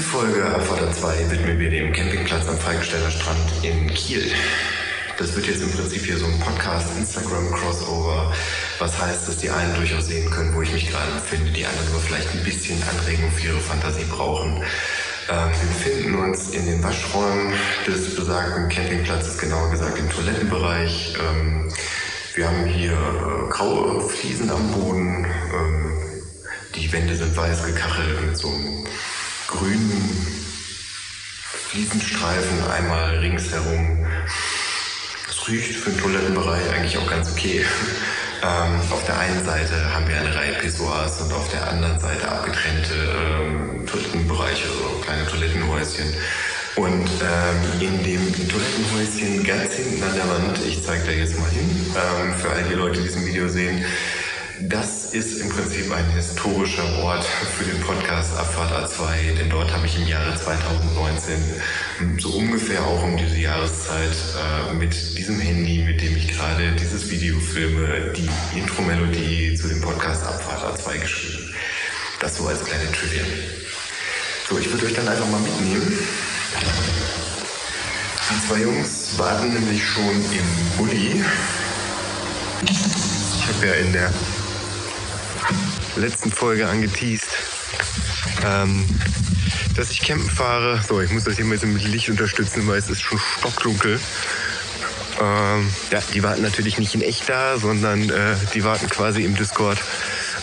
Diese Folge Abfahrt 2 widmen wir dem Campingplatz am Falkensteiner Strand in Kiel. Das wird jetzt im Prinzip hier so ein Podcast-Instagram-Crossover, was heißt, dass die einen durchaus sehen können, wo ich mich gerade befinde, die anderen nur vielleicht ein bisschen Anregung für ihre Fantasie brauchen. Ähm, wir befinden uns in den Waschräumen des besagten Campingplatzes, genauer gesagt im Toilettenbereich. Ähm, wir haben hier äh, graue Fliesen am Boden. Ähm, die Wände sind weiß gekachelt mit so einem grünen Fliesenstreifen einmal ringsherum. Es riecht für den Toilettenbereich eigentlich auch ganz okay. Ähm, auf der einen Seite haben wir eine Reihe Pissoirs und auf der anderen Seite abgetrennte ähm, Toilettenbereiche, so kleine Toilettenhäuschen. Und ähm, in dem Toilettenhäuschen ganz hinten an der Wand, ich zeige da jetzt mal hin, ähm, für all die Leute, die diesen Video sehen, das ist im Prinzip ein historischer Ort für den Podcast Abfahrt A2, denn dort habe ich im Jahre 2019 so ungefähr auch um diese Jahreszeit äh, mit diesem Handy, mit dem ich gerade dieses Video filme, die Intro-Melodie zu dem Podcast Abfahrt A2 geschrieben. Das so als kleine Trivia. So, ich würde euch dann einfach mal mitnehmen. Die zwei Jungs warten nämlich schon im Bulli. Ich habe ja in der letzten Folge angeteased, ähm, dass ich campen fahre. So, ich muss das hier mal mit Licht unterstützen, weil es ist schon stockdunkel. Ähm, ja, die warten natürlich nicht in echt da, sondern äh, die warten quasi im Discord.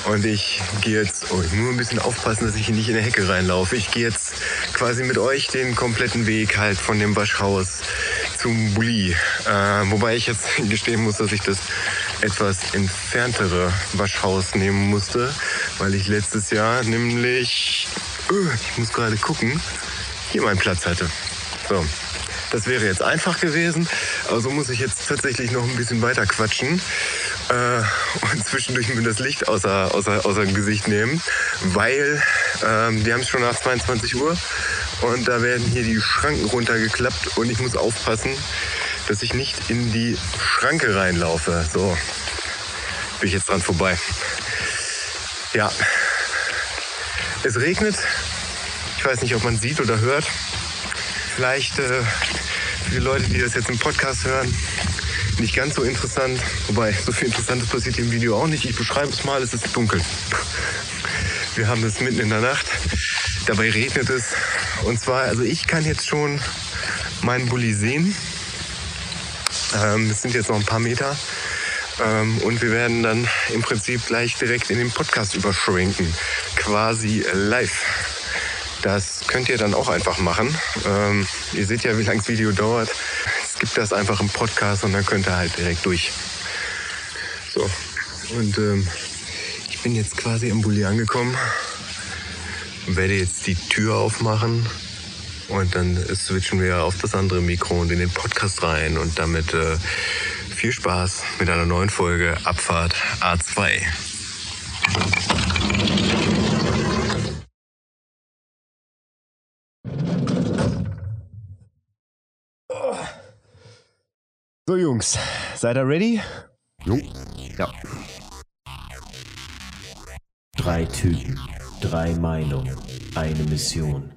Und ich gehe jetzt, oh, ich muss ein bisschen aufpassen, dass ich hier nicht in der Hecke reinlaufe. Ich gehe jetzt quasi mit euch den kompletten Weg halt von dem Waschhaus zum Bulli. Äh, wobei ich jetzt gestehen muss, dass ich das etwas entferntere Waschhaus nehmen musste, weil ich letztes Jahr nämlich, uh, ich muss gerade gucken, hier meinen Platz hatte. So. Das wäre jetzt einfach gewesen, also muss ich jetzt tatsächlich noch ein bisschen weiter quatschen äh, und zwischendurch mir das Licht außer, außer, außer dem Gesicht nehmen, weil ähm, die haben es schon nach 22 Uhr und da werden hier die Schranken runtergeklappt und ich muss aufpassen, dass ich nicht in die Schranke reinlaufe. So, bin ich jetzt dran vorbei. Ja, es regnet. Ich weiß nicht, ob man sieht oder hört. Vielleicht äh, für die Leute, die das jetzt im Podcast hören, nicht ganz so interessant. Wobei, so viel Interessantes passiert im Video auch nicht. Ich beschreibe es mal, es ist dunkel. Wir haben es mitten in der Nacht. Dabei regnet es. Und zwar, also ich kann jetzt schon meinen Bulli sehen. Ähm, es sind jetzt noch ein paar Meter. Ähm, und wir werden dann im Prinzip gleich direkt in den Podcast überschwenken. Quasi live. Das könnt ihr dann auch einfach machen. Ähm, ihr seht ja, wie lang das Video dauert. Es gibt das einfach im Podcast und dann könnt ihr halt direkt durch. So, und ähm, ich bin jetzt quasi im Bulli angekommen. Werde jetzt die Tür aufmachen und dann switchen wir auf das andere Mikro und in den Podcast rein und damit äh, viel Spaß mit einer neuen Folge Abfahrt A2. So Jungs, seid ihr ready? Jo. Ja. Drei Typen, drei Meinungen, eine Mission.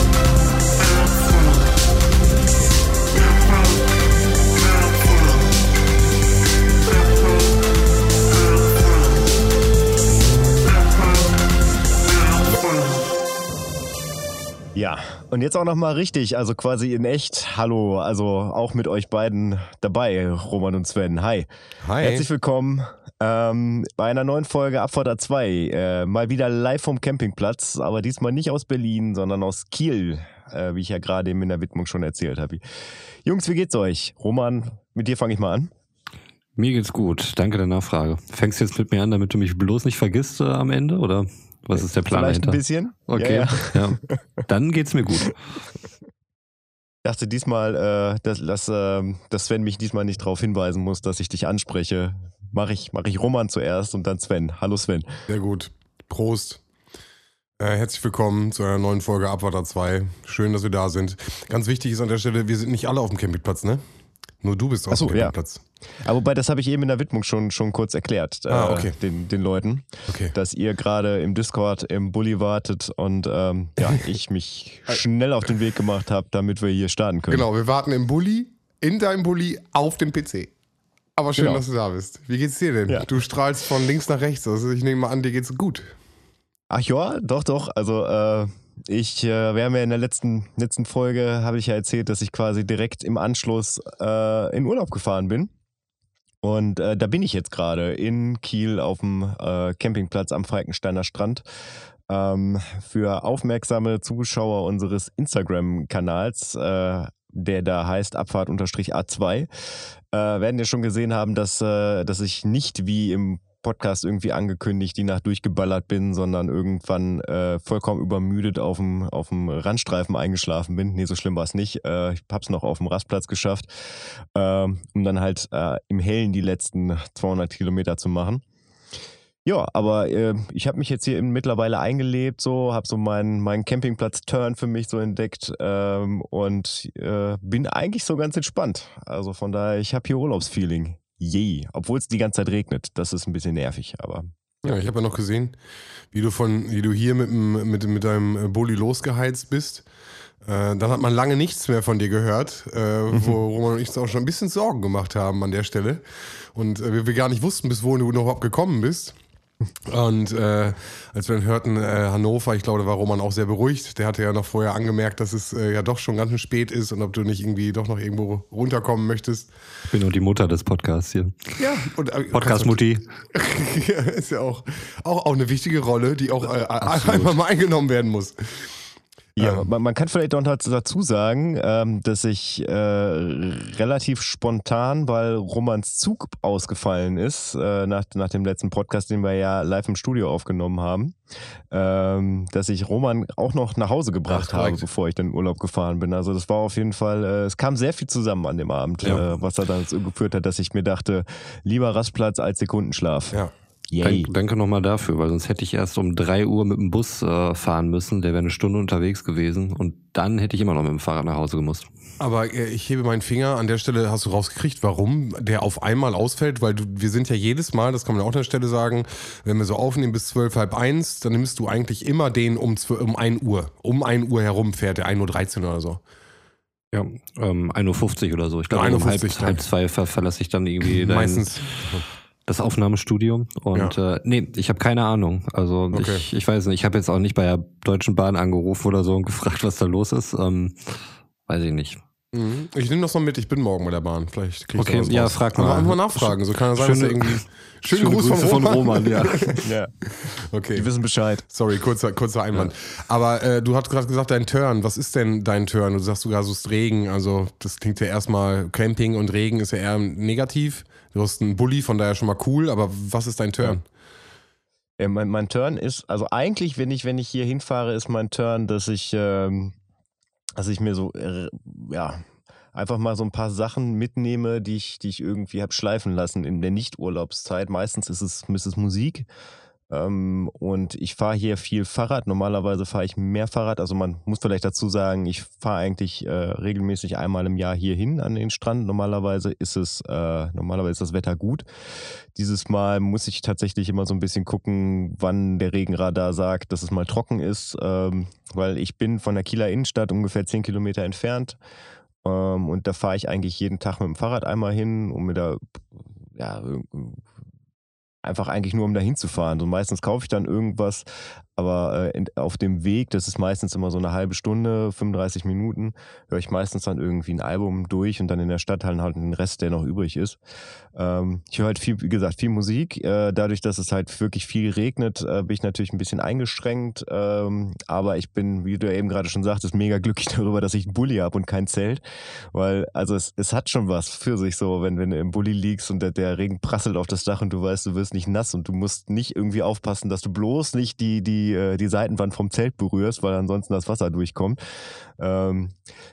Ja, und jetzt auch noch mal richtig, also quasi in echt. Hallo, also auch mit euch beiden dabei, Roman und Sven. Hi. Hi. Herzlich willkommen ähm, bei einer neuen Folge Abfahrt A2. Äh, mal wieder live vom Campingplatz, aber diesmal nicht aus Berlin, sondern aus Kiel, äh, wie ich ja gerade eben in der Widmung schon erzählt habe. Jungs, wie geht's euch? Roman, mit dir fange ich mal an. Mir geht's gut. Danke der Nachfrage. Fängst du jetzt mit mir an, damit du mich bloß nicht vergisst äh, am Ende, oder? Was ist der Plan Vielleicht dahinter? ein bisschen. Okay, Ja, ja, ja. Dann geht's mir gut. Ich dachte diesmal, äh, dass, dass, äh, dass Sven mich diesmal nicht darauf hinweisen muss, dass ich dich anspreche. Mache ich, mach ich Roman zuerst und dann Sven. Hallo Sven. Sehr gut. Prost. Äh, herzlich willkommen zu einer neuen Folge Abwarter 2. Schön, dass wir da sind. Ganz wichtig ist an der Stelle, wir sind nicht alle auf dem Campingplatz, ne? Nur du bist auf so, dem Campingplatz. Ja. Aber wobei, das habe ich eben in der Widmung schon, schon kurz erklärt, ah, okay. äh, den, den Leuten, okay. dass ihr gerade im Discord im Bulli wartet und ähm, ja, ich mich schnell auf den Weg gemacht habe, damit wir hier starten können. Genau, wir warten im Bulli, in deinem Bulli, auf dem PC. Aber schön, Genau. dass du da bist. Wie geht's dir denn? Ja. Du strahlst von links nach rechts. Also ich nehme mal an, dir geht's gut. Ach ja, doch, doch. Also äh, ich, äh, wir haben ja in der letzten, letzten Folge, habe ich ja erzählt, dass ich quasi direkt im Anschluss äh, in Urlaub gefahren bin. Und äh, da bin ich jetzt gerade in Kiel auf dem äh, Campingplatz am Falkensteiner Strand. Ähm, für aufmerksame Zuschauer unseres Instagram-Kanals, äh, der da heißt Abfahrt-A2, äh, werden ja schon gesehen haben, dass, äh, dass ich nicht wie im Podcast irgendwie angekündigt, die Nacht durchgeballert bin, sondern irgendwann äh, vollkommen übermüdet auf dem, auf dem Randstreifen eingeschlafen bin. Nee, so schlimm war es nicht. Äh, ich hab's noch auf dem Rastplatz geschafft, ähm, um dann halt äh, im Hellen die letzten 200 Kilometer zu machen. Ja, aber äh, ich habe mich jetzt hier mittlerweile eingelebt, so habe so meinen meinen Campingplatz-Turn für mich so entdeckt ähm, und äh, bin eigentlich so ganz entspannt. Also von daher, ich habe hier Urlaubsfeeling. Je, obwohl es die ganze Zeit regnet. Das ist ein bisschen nervig, aber Ja, ich habe ja noch gesehen, wie du von, wie du hier mit, mit, mit deinem Bulli losgeheizt bist. Äh, dann hat man lange nichts mehr von dir gehört, äh, wo Roman und ich uns auch schon ein bisschen Sorgen gemacht haben an der Stelle. Und äh, wir, wir gar nicht wussten, bis wohin du noch überhaupt gekommen bist. Und äh, als wir dann hörten, äh, Hannover, ich glaube, da war Roman auch sehr beruhigt. Der hatte ja noch vorher angemerkt, dass es äh, ja doch schon ganz schön spät ist und ob du nicht irgendwie doch noch irgendwo runterkommen möchtest. Ich bin nur die Mutter des Podcasts hier. Ja, und äh, Podcast-Mutti. ja, ist ja auch, auch, auch eine wichtige Rolle, die auch äh, einmal mal eingenommen werden muss. Ja, Ähm. man, man kann vielleicht auch noch dazu sagen, ähm, dass ich äh, relativ spontan, weil Romans Zug ausgefallen ist, äh, nach, nach dem letzten Podcast, den wir ja live im Studio aufgenommen haben, ähm, dass ich Roman auch noch nach Hause gebracht Ach, korrekt. habe, bevor ich dann in Urlaub gefahren bin. Also das war auf jeden Fall, äh, es kam sehr viel zusammen an dem Abend, Ja. äh, was da dann so geführt hat, dass ich mir dachte, lieber Rastplatz als Sekundenschlaf. Ja. Yay. Dank, danke nochmal dafür, weil sonst hätte ich erst um 3 Uhr mit dem Bus äh, fahren müssen. Der wäre eine Stunde unterwegs gewesen und dann hätte ich immer noch mit dem Fahrrad nach Hause gemusst. Aber äh, ich hebe meinen Finger. An der Stelle hast du rausgekriegt, warum der auf einmal ausfällt, weil du, wir sind ja jedes Mal, das kann man auch an der Stelle sagen, wenn wir so aufnehmen bis zwölf, halb eins, dann nimmst du eigentlich immer den um, 12, um 1 Uhr. Um 1 Uhr herum fährt der 1.13 Uhr oder so. Ja, ähm, 1.50 Uhr oder so. Ich glaube, um halb, 1.50 dann. halb zwei ver verlasse ich dann irgendwie dein, Meistens. Das Aufnahmestudio. Und äh, nee, ich habe keine Ahnung. Also Okay. ich, ich weiß nicht, ich habe jetzt auch nicht bei der Deutschen Bahn angerufen oder so und gefragt, was da los ist. Ähm, weiß ich nicht. Mhm. Ich nehme das mal mit, ich bin morgen bei der Bahn. Vielleicht krieg ich Okay, ja, raus. frag Aber mal. einfach mal nachfragen. So kann er sein, dass Schöne- irgendwie. Schönen Gruß von Grüße Roman. ja. Ja, Okay. die wissen Bescheid. Sorry, kurzer, kurzer Einwand. Aber äh, du hast gerade gesagt, dein Turn. Was ist denn dein Turn? Du sagst sogar, so ist Regen. Also, das klingt ja erstmal, Camping und Regen ist ja eher negativ. Du hast einen Bulli, von daher schon mal cool. Aber was ist dein Turn? Ja, mein, mein Turn ist, also eigentlich, wenn ich, wenn ich hier hinfahre, ist mein Turn, dass ich, ähm, dass ich mir so, äh, ja, einfach mal so ein paar Sachen mitnehme, die ich, die ich irgendwie habe schleifen lassen in der Nicht-Urlaubszeit. Meistens ist es, ist es Musik. Ähm, und ich fahre hier viel Fahrrad. Normalerweise fahre ich mehr Fahrrad. Also man muss vielleicht dazu sagen, ich fahre eigentlich äh, regelmäßig einmal im Jahr hier hin an den Strand. Normalerweise ist es, äh, normalerweise ist das Wetter gut. Dieses Mal muss ich tatsächlich immer so ein bisschen gucken, wann der Regenradar sagt, dass es mal trocken ist, ähm, weil ich bin von der Kieler Innenstadt ungefähr 10 Kilometer entfernt ähm, und da fahre ich eigentlich jeden Tag mit dem Fahrrad einmal hin, um mir da ja, einfach eigentlich nur um da hinzufahren. So meistens kaufe ich dann irgendwas, aber äh, auf dem Weg, das ist meistens immer so eine halbe Stunde, 35 Minuten, höre ich meistens dann irgendwie ein Album durch und dann in der Stadt halt, halt den Rest, der noch übrig ist. Ähm, ich höre halt viel, wie gesagt, viel Musik. Äh, dadurch, dass es halt wirklich viel regnet, äh, bin ich natürlich ein bisschen eingeschränkt. Ähm, aber ich bin, wie du eben gerade schon sagtest, mega glücklich darüber, dass ich einen Bulli habe und kein Zelt. Weil, also es, es hat schon was für sich so, wenn, wenn du im Bulli liegst und der, der Regen prasselt auf das Dach und du weißt, du wirst nicht nass und du musst nicht irgendwie aufpassen, dass du bloß nicht die, die, äh, die Seitenwand vom Zelt berührst, weil ansonsten das Wasser durchkommt. Ähm,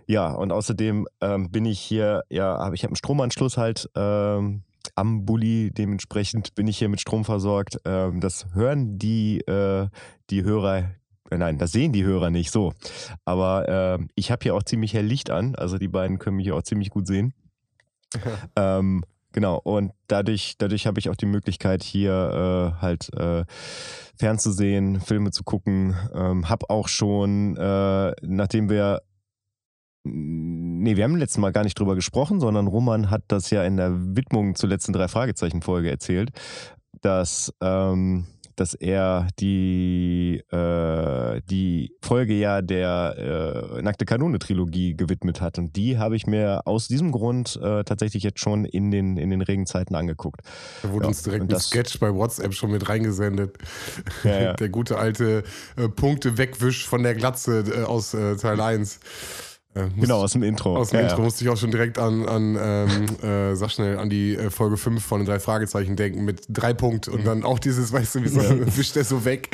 ja, und außerdem ähm, bin ich hier, ja, hab, ich habe einen Stromanschluss halt ähm, am Bulli, dementsprechend bin ich hier mit Strom versorgt. Ähm, das hören die, äh, die Hörer äh, nein, das sehen die Hörer nicht so. Aber äh, ich habe hier auch ziemlich hell Licht an, also die beiden können mich hier auch ziemlich gut sehen. ähm, genau, und dadurch, dadurch habe ich auch die Möglichkeit, hier äh, halt äh, fernzusehen, Filme zu gucken. Ähm, hab auch schon, äh, nachdem wir Nee, wir haben letztes Mal gar nicht drüber gesprochen, sondern Roman hat das ja in der Widmung zur letzten drei Fragezeichen-Folge erzählt, dass, ähm, dass er die, äh, die Folge ja der äh, Nackte Kanone-Trilogie gewidmet hat. Und die habe ich mir aus diesem Grund äh, tatsächlich jetzt schon in den, in den Regenzeiten angeguckt. Da wurde Ja, uns direkt ein das- Sketch bei WhatsApp schon mit reingesendet. Ja, ja. Der gute alte äh, Punkte-Wegwisch von der Glatze äh, aus äh, Teil 1. Äh, muss- Genau, aus dem Intro. Aus dem Ja, Intro ja. musste ich auch schon direkt an, an ähm, äh, sag schnell, an die äh, Folge 5 von den drei Fragezeichen denken mit drei Punkt und dann auch dieses, weißt du, wieso wischt der so weg?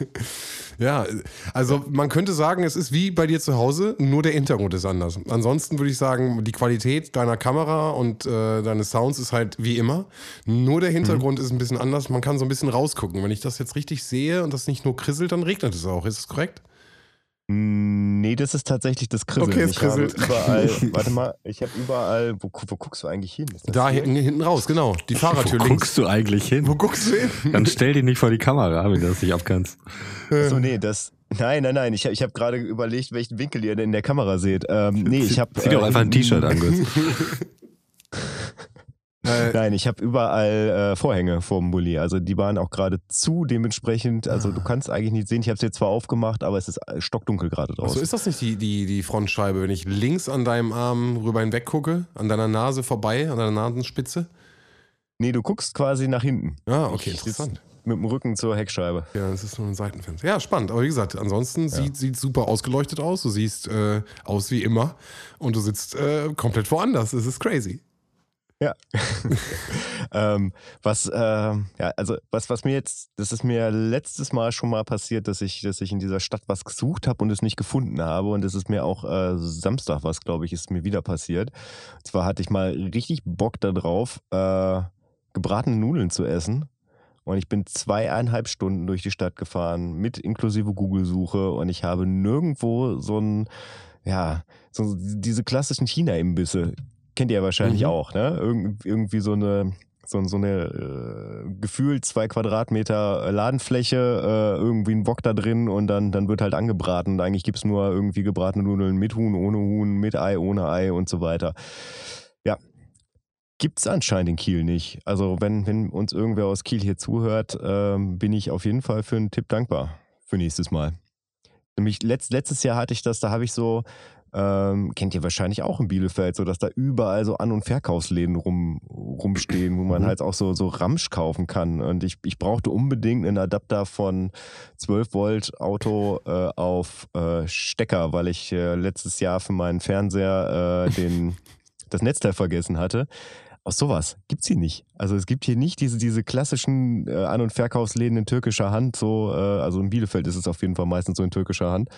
ja, also man könnte sagen, es ist wie bei dir zu Hause, nur der Hintergrund ist anders. Ansonsten würde ich sagen, die Qualität deiner Kamera und äh, deines Sounds ist halt wie immer. Nur der Hintergrund ist ein bisschen anders. Man kann so ein bisschen rausgucken. Wenn ich das jetzt richtig sehe und das nicht nur krisselt, dann regnet es auch. Ist das korrekt? Nee, das ist tatsächlich das Krisseln. Okay, es ich habe krisselt. überall, warte mal, ich habe überall, wo, wo guckst du eigentlich hin? Da hinten, hinten raus, genau. Die Fahrradtür Wo links. guckst du eigentlich hin? Wo guckst du hin? Dann stell dich nicht vor die Kamera, wenn du das nicht abkannst. Achso, nee, das. Nein, nein, nein. Ich, ich habe gerade überlegt, welchen Winkel ihr denn in der Kamera seht. Ähm, nee, ich habe. Zieh doch einfach ein T-Shirt an, Götz. Äh, Nein, ich habe überall äh, Vorhänge vorm Bulli. Also die waren auch gerade zu, dementsprechend. Also du kannst eigentlich nicht sehen. Ich habe es jetzt zwar aufgemacht, aber es ist äh, stockdunkel gerade draußen. ist das nicht die, die, die Frontscheibe, wenn ich links an deinem Arm rüber hinweg gucke, an deiner Nase vorbei, an deiner Nasenspitze? nee, du guckst quasi nach hinten. Ah, okay, Ich interessant. Mit dem Rücken zur Heckscheibe. Ja, das ist nur ein Seitenfenster. Ja, spannend. Aber wie gesagt, ansonsten sieht sieht super ausgeleuchtet aus. Du siehst äh, aus wie immer und du sitzt äh, komplett woanders. Das ist crazy. Ja. ähm, was, ähm, ja, also was, was mir jetzt, das ist mir letztes Mal schon mal passiert, dass ich, dass ich in dieser Stadt was gesucht habe und es nicht gefunden habe. Und das ist mir auch äh, Samstag was, glaube ich, ist mir wieder passiert. Und zwar hatte ich mal richtig Bock darauf, äh, gebratene Nudeln zu essen. Und ich bin zweieinhalb Stunden durch die Stadt gefahren, mit inklusive Google-Suche. Und ich habe nirgendwo so ein, ja, so diese klassischen China-Imbisse. Kennt ihr ja wahrscheinlich Mhm. auch, ne? Irgend, irgendwie so eine, so, so eine äh, gefühlt zwei Quadratmeter Ladenfläche, äh, irgendwie ein Wok da drin und dann, dann wird halt angebraten. Und eigentlich gibt's nur irgendwie gebratene Nudeln mit Huhn, ohne Huhn, mit Ei, ohne Ei und so weiter. Ja. Gibt's anscheinend in Kiel nicht. Also, wenn, wenn uns irgendwer aus Kiel hier zuhört, ähm, bin ich auf jeden Fall für einen Tipp dankbar für nächstes Mal. Nämlich letzt, letztes Jahr hatte ich das, da habe ich so, ähm, kennt ihr wahrscheinlich auch in Bielefeld, so dass da überall so An- und Verkaufsläden rum, rumstehen, wo man Mhm. halt auch so, so Ramsch kaufen kann. Und ich, ich brauchte unbedingt einen Adapter von 12 Volt Auto äh, auf äh, Stecker, weil ich äh, letztes Jahr für meinen Fernseher äh, den, das Netzteil vergessen hatte. Aus sowas gibt's hier nicht. Also es gibt hier nicht diese, diese klassischen äh, An- und Verkaufsläden in türkischer Hand. So, äh, also in Bielefeld ist es auf jeden Fall meistens so in türkischer Hand.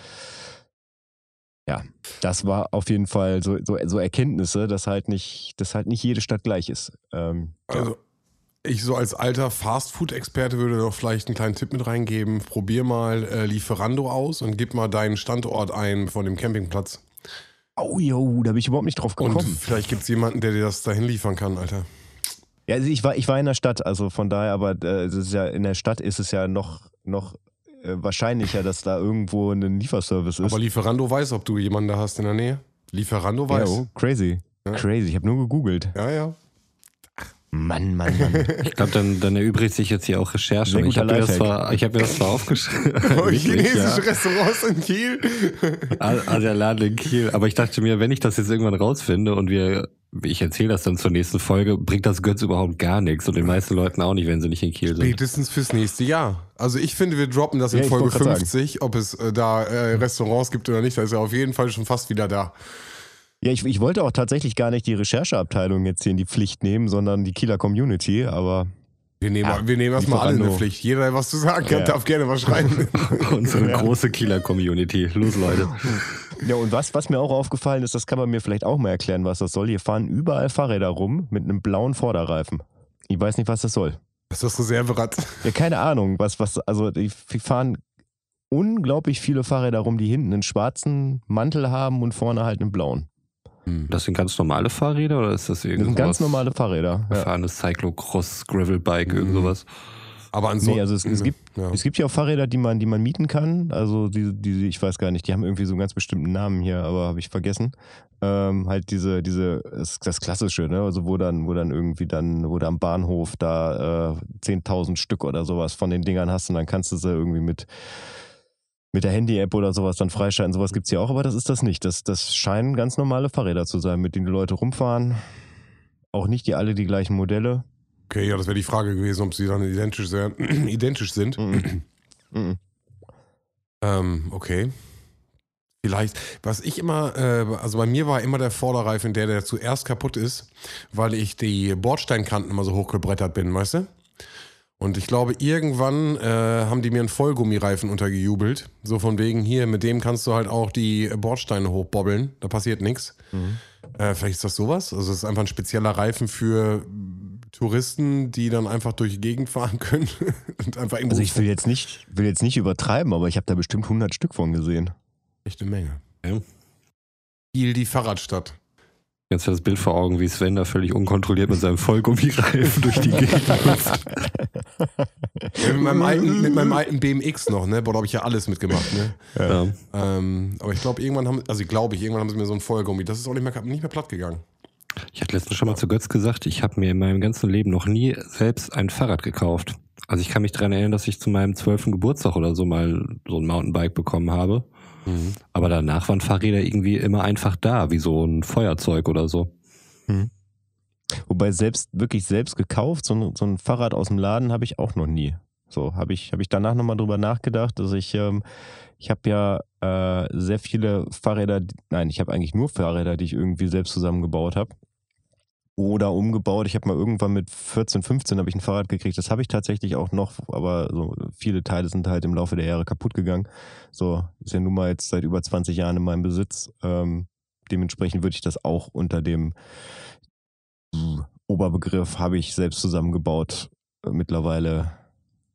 Ja, das war auf jeden Fall so, so, so Erkenntnisse, dass halt nicht, dass halt nicht jede Stadt gleich ist. Ähm, ja. Also, ich so als alter Fastfood-Experte würde noch vielleicht einen kleinen Tipp mit reingeben. Probier mal äh, Lieferando aus und gib mal deinen Standort ein von dem Campingplatz. Oh, jo, da bin ich überhaupt nicht drauf Und gekommen. vielleicht gibt es jemanden, der dir das dahin liefern kann, Alter. Ja, also ich war, ich war in der Stadt, also von daher, aber äh, es ist ja, in der Stadt ist es ja noch, noch wahrscheinlicher, dass da irgendwo ein Lieferservice ist. Aber Lieferando weiß, ob du jemanden da hast in der Nähe. Lieferando weiß. oh, crazy. Ja. Crazy. Ich habe nur gegoogelt. Ja, ja. Mann, Mann, Mann. Ich glaube, dann, dann erübrigt sich jetzt hier auch Recherche. Ich habe mir, das Lifehack. zwar- ich hab mir das zwar aufgeschrieben. Oh, Chinesische ja. Restaurants in Kiel. Ah, der Laden in Kiel. Aber ich dachte mir, wenn ich das jetzt irgendwann rausfinde und wir, ich erzähle das dann zur nächsten Folge, bringt das Götz überhaupt gar nichts und den meisten Leuten auch nicht, wenn sie nicht in Kiel sind. Spätestens fürs nächste Jahr. Also ich finde, wir droppen das in Ja, Folge wollte grad 50, ob es äh, da äh, Restaurants gibt oder nicht. Da ist er auf jeden Fall schon fast wieder da. Ja, ich, ich wollte auch tatsächlich gar nicht die Rechercheabteilung jetzt hier in die Pflicht nehmen, sondern die Kieler Community, aber Wir nehmen, Ja, wir nehmen erstmal alle in der Pflicht. Jeder, der was zu sagen hat, Ja. darf gerne was schreiben. Unsere große Kieler-Community. Los, Leute. Ja, und was, was mir auch aufgefallen ist, das kann man mir vielleicht auch mal erklären, was das soll. Hier fahren überall Fahrräder rum mit einem blauen Vorderreifen. Ich weiß nicht, was das soll. Das ist das Reserverad. Ja, keine Ahnung, was, was, also die, die fahren unglaublich viele Fahrräder rum, die hinten einen schwarzen Mantel haben und vorne halt einen blauen. Das sind ganz normale Fahrräder oder ist das Das irgendwas? sind ganz normale Fahrräder. Ja. Gefahrenes Cyclocross, Gravelbike, irgend sowas. Aber ansonsten. Nee, also es, es, gibt, ja. es gibt ja auch Fahrräder, die man, die man mieten kann. Also die, die, ich weiß gar nicht, die haben irgendwie so einen ganz bestimmten Namen hier, aber habe ich vergessen. Ähm, halt diese, diese, das, das Klassische, ne? Also wo dann, wo dann irgendwie dann, wo du am Bahnhof da äh, 10.000 Stück oder sowas von den Dingern hast und dann kannst du sie irgendwie mit, mit der Handy-App oder sowas dann freischalten. Sowas gibt's ja auch, aber das ist das nicht. Das, das scheinen ganz normale Fahrräder zu sein, mit denen die Leute rumfahren. Auch nicht die alle die gleichen Modelle. Okay, ja, das wäre die Frage gewesen, ob sie dann identisch, sehr, identisch sind. Mhm. Mhm. Ähm, okay. Vielleicht, was ich immer, äh, also bei mir war immer der Vorderreifen der, der zuerst kaputt ist, weil ich die Bordsteinkanten immer so hochgebrettert bin, weißt du? Und ich glaube, irgendwann äh, haben die mir einen Vollgummireifen untergejubelt. So von wegen, hier, mit dem kannst du halt auch die Bordsteine hochbobbeln. Da passiert nichts. Äh, vielleicht ist das sowas. Also es ist einfach ein spezieller Reifen für Touristen, die dann einfach durch die Gegend fahren können. und einfach irgendwo Also ich will jetzt nicht, will jetzt nicht übertreiben, aber ich habe da bestimmt 100 Stück von gesehen. Echt eine Menge. Ja. Kiel, die Fahrradstadt. Jetzt hat das Bild vor Augen, wie Sven da völlig unkontrolliert mit seinem Vollgummireifen durch die Gegend läuft. Ja, mit, meinem alten, mit meinem alten BMX noch, ne? Boah, da habe ich ja alles mitgemacht, ne? Ja. Ähm, aber ich glaube, irgendwann haben, also ich glaube, ich, irgendwann haben sie mir so ein Vollgummi. Das ist auch nicht mehr, nicht mehr platt gegangen. Ich hatte letztens schon mal zu Götz gesagt, ich habe mir in meinem ganzen Leben noch nie selbst ein Fahrrad gekauft. Also ich kann mich daran erinnern, dass ich zu meinem zwölften Geburtstag oder so mal so ein Mountainbike bekommen habe. Aber danach waren Fahrräder irgendwie immer einfach da, wie so ein Feuerzeug oder so. Wobei selbst, wirklich selbst gekauft, so ein, so ein Fahrrad aus dem Laden habe ich auch noch nie. So, habe ich, habe ich danach nochmal drüber nachgedacht, dass ich, ähm, ich habe ja äh, sehr viele Fahrräder, nein, ich habe eigentlich nur Fahrräder, die ich irgendwie selbst zusammengebaut habe. Oder umgebaut. Ich habe mal irgendwann mit 14, 15 habe ich ein Fahrrad gekriegt. Das habe ich tatsächlich auch noch, aber so viele Teile sind halt im Laufe der Jahre kaputt gegangen. So, ist ja nun mal jetzt seit über 20 Jahren in meinem Besitz. Ähm, dementsprechend würde ich das auch unter dem Oberbegriff habe ich selbst zusammengebaut äh, mittlerweile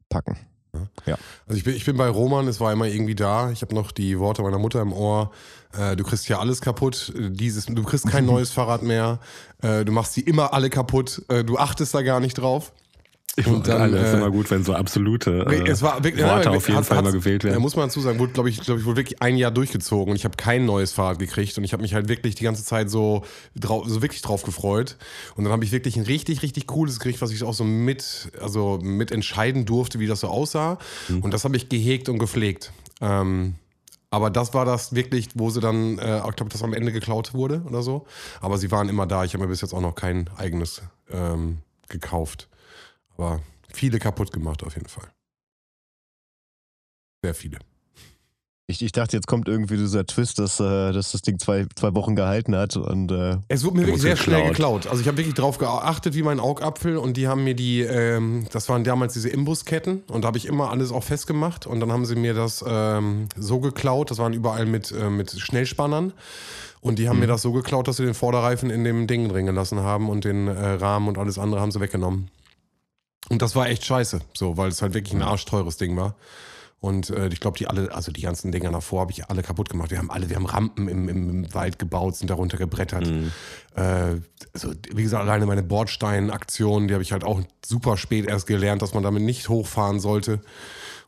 packen. Also ich bin, ich bin bei Roman, es war immer irgendwie da. Ich habe noch die Worte meiner Mutter im Ohr. Äh, du kriegst ja alles kaputt. Dieses, du kriegst kein neues Fahrrad mehr. Äh, du machst die immer alle kaputt. Äh, du achtest da gar nicht drauf. Und dann, ist äh, immer gut, wenn so absolute äh, es war wirklich, Worte ja, auf jeden hat- Fall mal gewählt Da werden. muss man dazu sagen, wurde, glaube ich, glaube ich, wurde wirklich ein Jahr durchgezogen und ich habe kein neues Fahrrad gekriegt und ich habe mich halt wirklich die ganze Zeit so, drau so wirklich drauf gefreut. Und dann habe ich wirklich ein richtig, richtig cooles gekriegt, was ich auch so mit, also mit entscheiden durfte, wie das so aussah. Mhm. Und das habe ich gehegt und gepflegt. Ähm, aber das war das wirklich, wo sie dann, äh, ich glaube, das am Ende geklaut wurde oder so. Aber sie waren immer da. Ich habe mir bis jetzt auch noch kein eigenes ähm, gekauft. Aber viele kaputt gemacht auf jeden Fall. Sehr viele. Ich, ich dachte, jetzt kommt irgendwie dieser Twist, dass, äh, dass das Ding zwei, zwei Wochen gehalten hat und äh, Es wurde mir wirklich sehr schnell geklaut. Also ich habe wirklich drauf geachtet wie mein Augapfel und die haben mir die, ähm, das waren damals diese Imbusketten und da habe ich immer alles auch festgemacht und dann haben sie mir das ähm, so geklaut, das waren überall mit, äh, mit Schnellspannern und die haben mir das so geklaut, dass sie den Vorderreifen in dem Ding drin gelassen haben und den äh, Rahmen und alles andere haben sie weggenommen. Und das war echt scheiße, so, weil es halt wirklich ein arschteures Ding war. Und äh, ich glaube, die alle, also die ganzen Dinger davor habe ich alle kaputt gemacht. Wir haben alle, wir haben Rampen im, im, im Wald gebaut, sind darunter gebrettert. Äh, also, wie gesagt, alleine meine Bordstein-Aktion, die habe ich halt auch super spät erst gelernt, dass man damit nicht hochfahren sollte.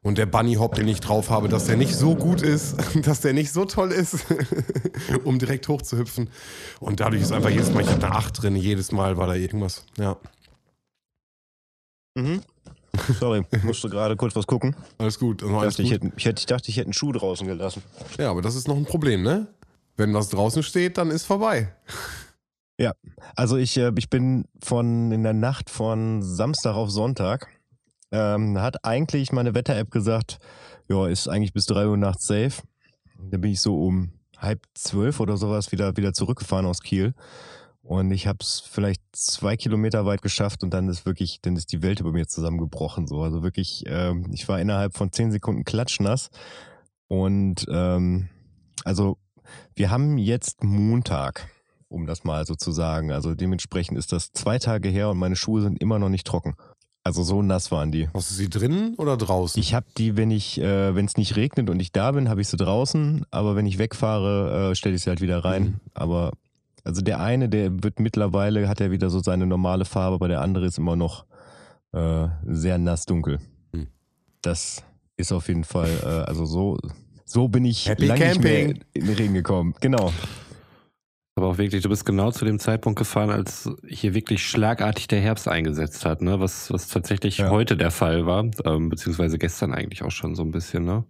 Und der Bunny Hop, den ich drauf habe, dass der nicht so gut ist, dass der nicht so toll ist, um direkt hochzuhüpfen. Und dadurch ist einfach jedes Mal, ich hatte eine 8 drin, jedes Mal war da irgendwas. Ja, sorry, musste gerade kurz was gucken. alles gut. Also Ich alles dachte, ich, gut. hätte, ich, hätte, ich dachte, ich hätte einen Schuh draußen gelassen. Ja, aber das ist noch ein Problem, ne? Wenn was draußen steht, dann ist vorbei. Also ich, äh, ich bin von in der Nacht von Samstag auf Sonntag, ähm, hat eigentlich meine Wetter-App gesagt, ja, ist eigentlich bis 3 Uhr nachts safe. Da bin ich so um halb zwölf oder sowas wieder, wieder zurückgefahren aus Kiel. Und ich habe es vielleicht zwei Kilometer weit geschafft und dann ist wirklich, dann ist die Welt über mir zusammengebrochen. So. Also wirklich, ähm, ich war innerhalb von zehn Sekunden klatschnass. Und ähm, also wir haben jetzt Montag, um das mal so zu sagen. Also dementsprechend ist das zwei Tage her und meine Schuhe sind immer noch nicht trocken. Also so nass waren die. Hast du sie drinnen oder draußen? Ich habe die, wenn ich, äh, wenn es nicht regnet und ich da bin, habe ich sie draußen. Aber wenn ich wegfahre, äh, stelle ich sie halt wieder rein. Mhm. Aber also der eine, der wird mittlerweile, hat er wieder so seine normale Farbe, aber der andere ist immer noch äh, sehr nass dunkel. Mhm. Das ist auf jeden Fall, äh, also so, so bin ich Happy lange nicht mehr Camping. in den Regen gekommen. Genau. Aber auch wirklich, du bist genau zu dem Zeitpunkt gefahren, als hier wirklich schlagartig der Herbst eingesetzt hat, ne? Was, was tatsächlich Ja. heute der Fall war, ähm, beziehungsweise gestern eigentlich auch schon so ein bisschen, ne?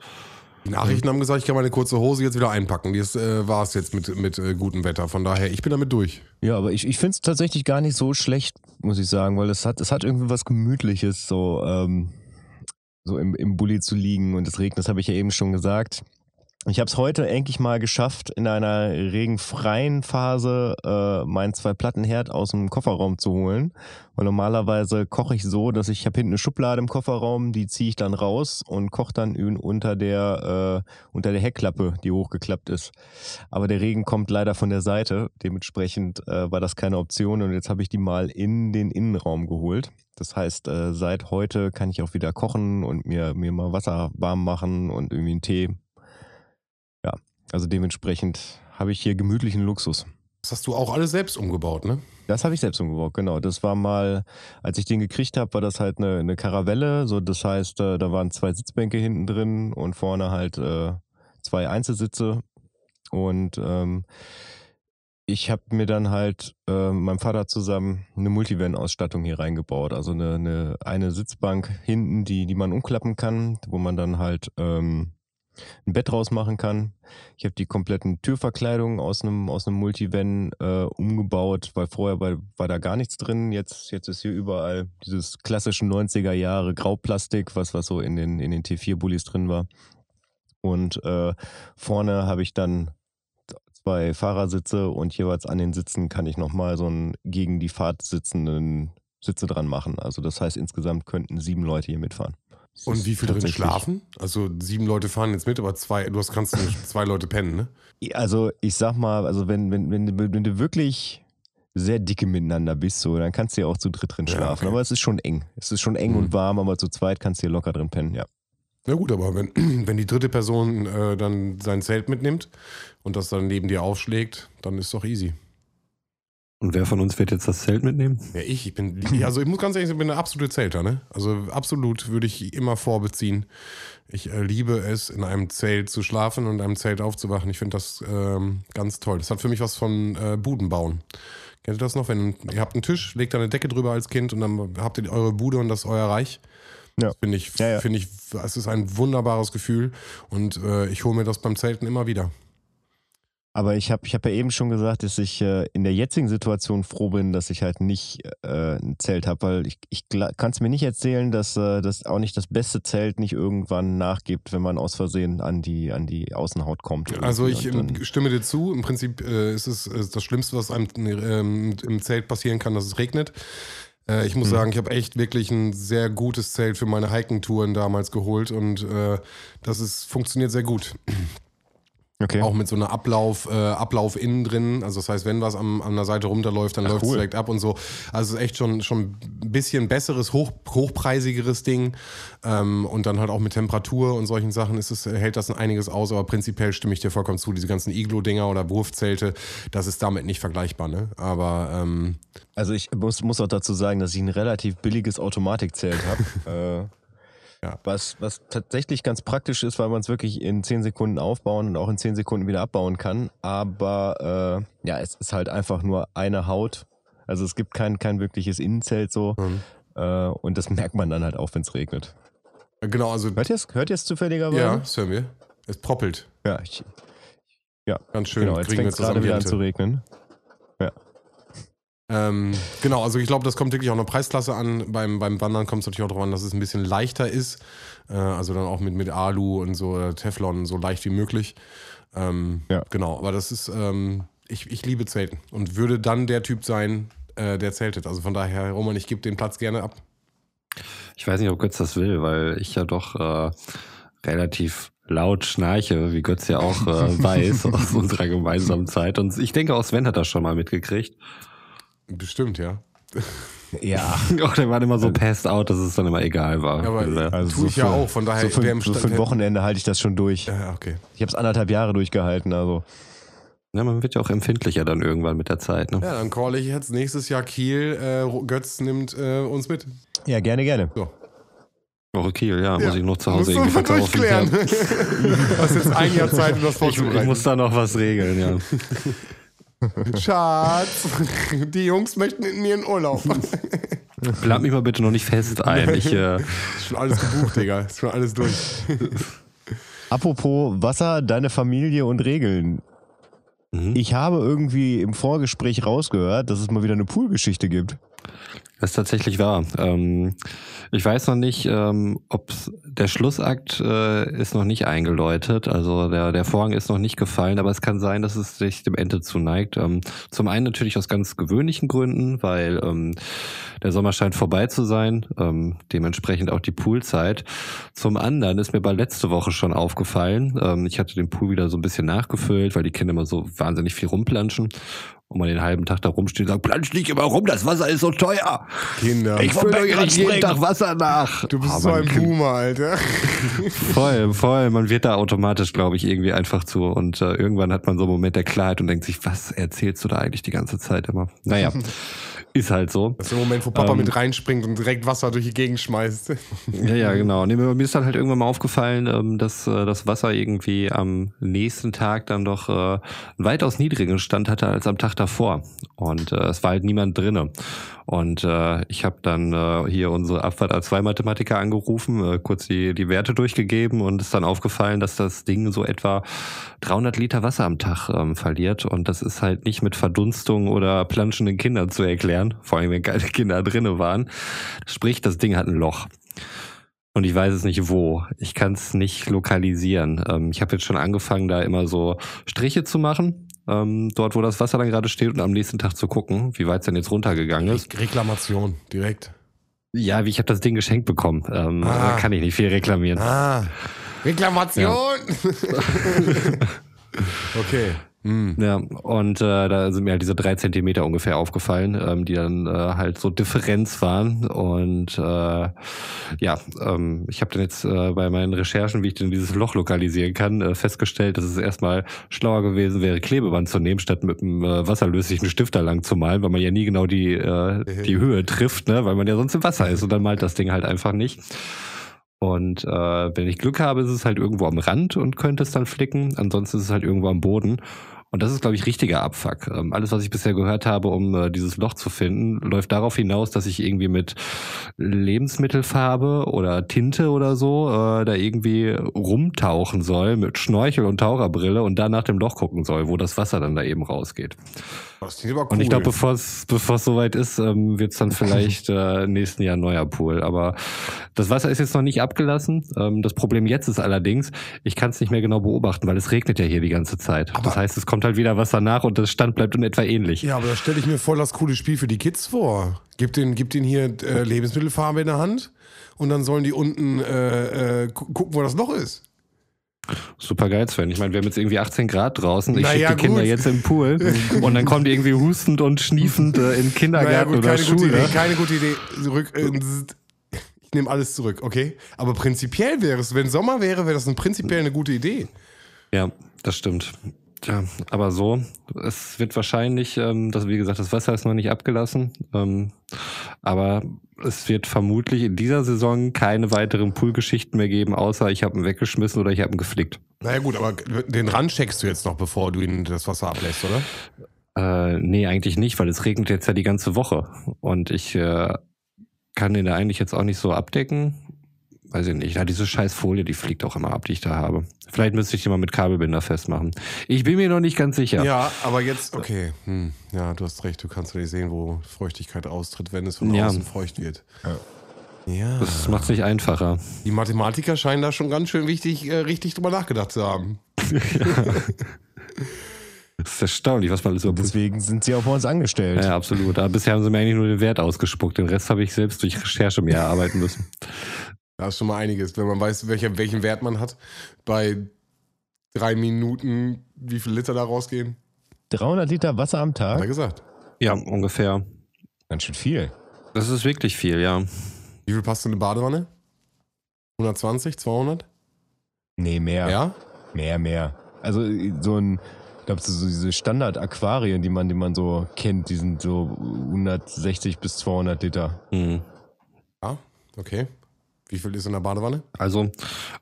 Nachrichten haben gesagt, ich kann meine kurze Hose jetzt wieder einpacken. Das äh, war es jetzt mit, mit äh, gutem Wetter. Von daher, ich bin damit durch. Ja, aber ich, ich finde es tatsächlich gar nicht so schlecht, muss ich sagen, weil es hat, es hat irgendwie was Gemütliches, so, ähm, so im, im Bulli zu liegen und es regnet, das habe ich ja eben schon gesagt. Ich habe es heute endlich mal geschafft, in einer regenfreien Phase äh, meinen Zwei-Platten-Herd aus dem Kofferraum zu holen. Und normalerweise koche ich so, dass ich, ich habe hinten eine Schublade im Kofferraum, die ziehe ich dann raus und koche dann unter der, äh, unter der Heckklappe, die hochgeklappt ist. Aber der Regen kommt leider von der Seite. Dementsprechend äh, war das keine Option und jetzt habe ich die mal in den Innenraum geholt. Das heißt, äh, seit heute kann ich auch wieder kochen und mir, mir mal Wasser warm machen und irgendwie einen Tee. Also dementsprechend habe ich hier gemütlichen Luxus. Das hast du auch alles selbst umgebaut, ne? Das habe ich selbst umgebaut, genau. Das war mal, als ich den gekriegt habe, war das halt eine, eine Karavelle. So, das heißt, äh, da waren zwei Sitzbänke hinten drin und vorne halt äh, zwei Einzelsitze. Und ähm, ich habe mir dann halt äh, meinem Vater zusammen eine Multivan-Ausstattung hier reingebaut. Also eine, eine, eine Sitzbank hinten, die, die man umklappen kann, wo man dann halt ähm, ein Bett draus machen kann. Ich habe die kompletten Türverkleidungen aus einem aus einem Multivan äh, umgebaut, weil vorher war, war da gar nichts drin. Jetzt jetzt ist hier überall dieses klassische 90er Jahre Grauplastik, was was so in den in den T4 Bullis drin war. Und äh, vorne habe ich dann zwei Fahrersitze und jeweils an den Sitzen kann ich nochmal so einen gegen die Fahrt sitzenden Sitze dran machen. Also das heißt, insgesamt könnten sieben Leute hier mitfahren. Das Und wie viel drin schlafen? Also sieben Leute fahren jetzt mit, aber zwei, du hast, kannst zwei Leute pennen, ne? Also ich sag mal, also wenn, wenn, wenn, du- wenn du wirklich sehr dicke miteinander bist, so, dann kannst du ja auch zu dritt drin Ja, schlafen. okay. Aber es ist schon eng. Es ist schon eng Mhm. und warm, aber zu zweit kannst du hier locker drin pennen, ja. Na gut, aber wenn, wenn die dritte Person äh, dann sein Zelt mitnimmt und das dann neben dir aufschlägt, dann ist doch easy. Und wer von uns wird jetzt das Zelt mitnehmen? Ja, ich, ich bin, also ich muss ganz ehrlich sagen, ich bin der absolute Zelter, ne? Also absolut würde ich immer vorbeziehen. Ich äh, liebe es, in einem Zelt zu schlafen und in einem Zelt aufzuwachen. Ich finde das ähm, ganz toll. Das hat für mich was von äh, Buden bauen. Kennt ihr das noch? Wenn ihr habt einen Tisch, legt da eine Decke drüber als Kind und dann habt ihr eure Bude und das ist euer Reich. Ja. Das Finde ich, Ja, ja. finde ich, es ist ein wunderbares Gefühl und äh, ich hole mir das beim Zelten immer wieder. Aber ich habe ich hab ja eben schon gesagt, dass ich äh, in der jetzigen Situation froh bin, dass ich halt nicht äh, ein Zelt habe, weil ich, ich kann es mir nicht erzählen, dass äh, das auch nicht das beste Zelt nicht irgendwann nachgibt, wenn man aus Versehen an die, an die Außenhaut kommt. Also ich irgendwie. Ähm, dann- stimme dir zu. Im Prinzip äh, ist es äh, das Schlimmste, was einem ähm, im Zelt passieren kann, dass es regnet. Äh, ich muss sagen, ich habe echt wirklich ein sehr gutes Zelt für meine Hiking-Touren damals geholt und das ist, funktioniert sehr gut. Okay. Auch mit so einer Ablauf, äh, Ablauf innen drin. Also das heißt, wenn was am, an der Seite runterläuft, dann läuft es cool. direkt ab und so. Also es ist echt schon, schon ein bisschen besseres, hoch, hochpreisigeres Ding. Ähm, und dann halt auch mit Temperatur und solchen Sachen ist es, hält das einiges aus, aber prinzipiell stimme ich dir vollkommen zu. Diese ganzen Iglo-Dinger oder Wurfzelte, das ist damit nicht vergleichbar, ne? Aber ähm, Also ich muss, muss auch dazu sagen, dass ich ein relativ billiges Automatikzelt habe. äh, Ja. was, was tatsächlich ganz praktisch ist, weil man es wirklich in 10 Sekunden aufbauen und auch in 10 Sekunden wieder abbauen kann. Aber äh, ja, es ist halt einfach nur eine Haut. Also es gibt kein, kein wirkliches Innenzelt so. Mhm. Äh, und das merkt man dann halt auch, wenn es regnet. genau, also Hört ihr es hört ihr's zufälligerweise? ja, das hören wir. Es proppelt. Ja, ich, Ganz schön. genau, jetzt fängt es gerade wieder an zu regnen. Ähm, genau, also ich glaube, das kommt wirklich auch eine Preisklasse an. Beim, beim Wandern kommt es natürlich auch darauf an, dass es ein bisschen leichter ist. Äh, also dann auch mit, mit Alu und so äh, Teflon so leicht wie möglich. Ähm, Ja. Genau, aber das ist, ähm, ich, ich liebe Zelten und würde dann der Typ sein, äh, der zeltet. Also von daher, Roman, ich gebe den Platz gerne ab. Ich weiß nicht, ob Götz das will, weil ich ja doch äh, relativ laut schnarche, wie Götz ja auch äh, weiß aus unserer gemeinsamen Zeit. Und ich denke, auch Sven hat das schon mal mitgekriegt. Bestimmt, ja. Ja, Auch der war immer so passed out, dass es dann immer egal war. Aber also tue ich ja auch, von daher so für, so für ein Wochenende halte ich das schon durch. Ja, okay. Ich habe es anderthalb Jahre durchgehalten, also. ja, man wird ja auch empfindlicher dann irgendwann mit der Zeit. Ne? Ja, dann call ich jetzt nächstes Jahr Kiel. Äh, Götz nimmt äh, uns mit. Ja, gerne, gerne. So. Woche Kiel, ja, muss ich noch zu Hause irgendwie verkaufen. durchklären. Ja. Du hast jetzt ein Jahr Zeit, um das Ich, vorzubereiten. ich muss da noch was regeln, ja. Schatz, die Jungs möchten mit mir in Urlaub. Plant mich mal bitte noch nicht fest ein. Ich, äh, Ist schon alles gebucht, Digga. Ist schon alles durch. Apropos Wasser, deine Familie und Regeln. Mhm. Ich habe irgendwie im Vorgespräch rausgehört, dass es mal wieder eine Poolgeschichte gibt. Das ist tatsächlich wahr. Ähm, ich weiß noch nicht, ähm, ob der Schlussakt äh, ist noch nicht eingeläutet, also der, der Vorhang ist noch nicht gefallen, aber es kann sein, dass es sich dem Ende zuneigt. Ähm, zum einen natürlich aus ganz gewöhnlichen Gründen, weil ähm, der Sommer scheint vorbei zu sein, ähm, dementsprechend auch die Poolzeit. Zum anderen ist mir bei letzte Woche schon aufgefallen, ähm, ich hatte den Pool wieder so ein bisschen nachgefüllt, weil die Kinder immer so wahnsinnig viel rumplanschen und man den halben Tag da rumsteht und sagt, plansch nicht immer rum, das Wasser ist so teuer. Kinder. Ich fülle doch nicht jeden Tag Wasser nach. du bist Aber so ein Boomer, Alter. Voll, voll. Man wird da automatisch, glaube ich, irgendwie einfach zu. Und äh, irgendwann hat man so einen Moment der Klarheit und denkt sich, was erzählst du da eigentlich die ganze Zeit immer? Naja, ist halt so. Das ist der Moment, wo Papa Ähm. mit reinspringt und direkt Wasser durch die Gegend schmeißt. Ja, ja, genau. Nee, mir ist dann halt irgendwann mal aufgefallen, ähm, dass äh, das Wasser irgendwie am nächsten Tag dann doch äh, einen weitaus niedrigeren Stand hatte als am Tag davor. Und äh, es war halt niemand drinne. Und äh, ich habe dann äh, hier unsere Abfahrt A2-Mathematiker angerufen, äh, kurz die, die Werte durchgegeben und ist dann aufgefallen, dass das Ding so etwa 300 Liter Wasser am Tag ähm, verliert. Und das ist halt nicht mit Verdunstung oder planschenden Kindern zu erklären, vor allem wenn keine Kinder drinne waren. Sprich, das Ding hat ein Loch. Und ich weiß es nicht wo. Ich kann es nicht lokalisieren. Ähm, ich habe jetzt schon angefangen, da immer so Striche zu machen, ähm, dort wo das Wasser dann gerade steht und am nächsten Tag zu gucken, wie weit es denn jetzt runtergegangen ist. Reklamation, direkt. Ja, wie ich habe das Ding geschenkt bekommen. Ähm, Ah. Kann ich nicht viel reklamieren. Ah. Reklamation! okay. Hm. Ja, und äh, da sind mir halt diese drei Zentimeter ungefähr aufgefallen, ähm, die dann äh, halt so Differenz waren. Und äh, ja, ähm, ich habe dann jetzt äh, bei meinen Recherchen, wie ich denn dieses Loch lokalisieren kann, äh, festgestellt, dass es erstmal schlauer gewesen wäre, Klebeband zu nehmen, statt mit einem äh, wasserlöslichen Stift da lang zu malen, weil man ja nie genau die, äh, die Höhe trifft, ne? weil man ja sonst im Wasser ist und dann malt das Ding halt einfach nicht. Und äh, wenn ich Glück habe, ist es halt irgendwo am Rand und könnte es dann flicken. Ansonsten ist es halt irgendwo am Boden. Und das ist, glaube ich, richtiger Abfuck. Ähm, alles, was ich bisher gehört habe, um äh, dieses Loch zu finden, läuft darauf hinaus, dass ich irgendwie mit Lebensmittelfarbe oder Tinte oder so äh, da irgendwie rumtauchen soll mit Schnorchel und Taucherbrille und dann nach dem Loch gucken soll, wo das Wasser dann da eben rausgeht. Aber cool. Und ich glaube, bevor es soweit ist, ähm, wird es dann vielleicht äh, im nächsten Jahr ein neuer Pool. Aber das Wasser ist jetzt noch nicht abgelassen. Ähm, das Problem jetzt ist allerdings, ich kann es nicht mehr genau beobachten, weil es regnet ja hier die ganze Zeit. das heißt, es kommt halt wieder Wasser nach und das Stand bleibt in etwa ähnlich. ja, aber da stelle ich mir voll das coole Spiel für die Kids vor. Gib den, gib den hier äh, Lebensmittelfarbe in der Hand und dann sollen die unten äh, äh, gu- gucken, wo das Loch ist. Super geil, Sven. Ich meine, wir haben jetzt irgendwie 18 Grad draußen. Ich Naja, schicke die Kinder gut. jetzt im Pool und dann kommen die irgendwie hustend und schniefend äh, in den Kindergarten oder keine gute Schule. Idee, keine gute Idee. Zurück. Äh, ich nehme alles zurück, okay? Aber prinzipiell wäre es, wenn Sommer wäre, wäre das ein prinzipiell eine gute Idee. Ja, das stimmt. Tja, aber so, es wird wahrscheinlich, ähm, das, wie gesagt, das Wasser ist noch nicht abgelassen, ähm, aber es wird vermutlich in dieser Saison keine weiteren Poolgeschichten mehr geben, außer ich habe ihn weggeschmissen oder ich habe ihn geflickt. Naja gut, aber den Rand checkst du jetzt noch, bevor du ihn das Wasser ablässt, oder? Äh, nee, eigentlich nicht, weil es regnet jetzt ja die ganze Woche und ich äh, kann den da eigentlich jetzt auch nicht so abdecken. Weiß ich nicht. Ja, diese scheiß Folie, die fliegt auch immer ab, die ich da habe. Vielleicht müsste ich die mal mit Kabelbinder festmachen. Ich bin mir noch nicht ganz sicher. Ja, aber jetzt, okay. Hm, ja, du hast recht, du kannst ja nicht sehen, wo Feuchtigkeit austritt, wenn es von Ja. außen feucht wird. Ja. Das macht es nicht einfacher. Die Mathematiker scheinen da schon ganz schön wichtig, äh, richtig drüber nachgedacht zu haben. Das ist erstaunlich, was man alles über Deswegen sind sie auch bei uns angestellt. Ja, absolut. Aber bisher haben sie mir eigentlich nur den Wert ausgespuckt. Den Rest habe ich selbst durch Recherche mir erarbeiten müssen. Da ist schon mal einiges, wenn man weiß, welcher, welchen Wert man hat. Bei drei Minuten, wie viel Liter da rausgehen? 300 Liter Wasser am Hat er Tag? gesagt. Ja, ungefähr. Ganz schön viel. Das ist wirklich viel, ja. Wie viel passt in eine Badewanne? 120, 200? Nee, mehr. Ja? Mehr, mehr. Also so ein, ich glaube, so diese Standard-Aquarien, die man, die man so kennt, die sind so 160 bis 200 Liter. Hm. Ja, okay. Wie viel ist in der Badewanne? Also,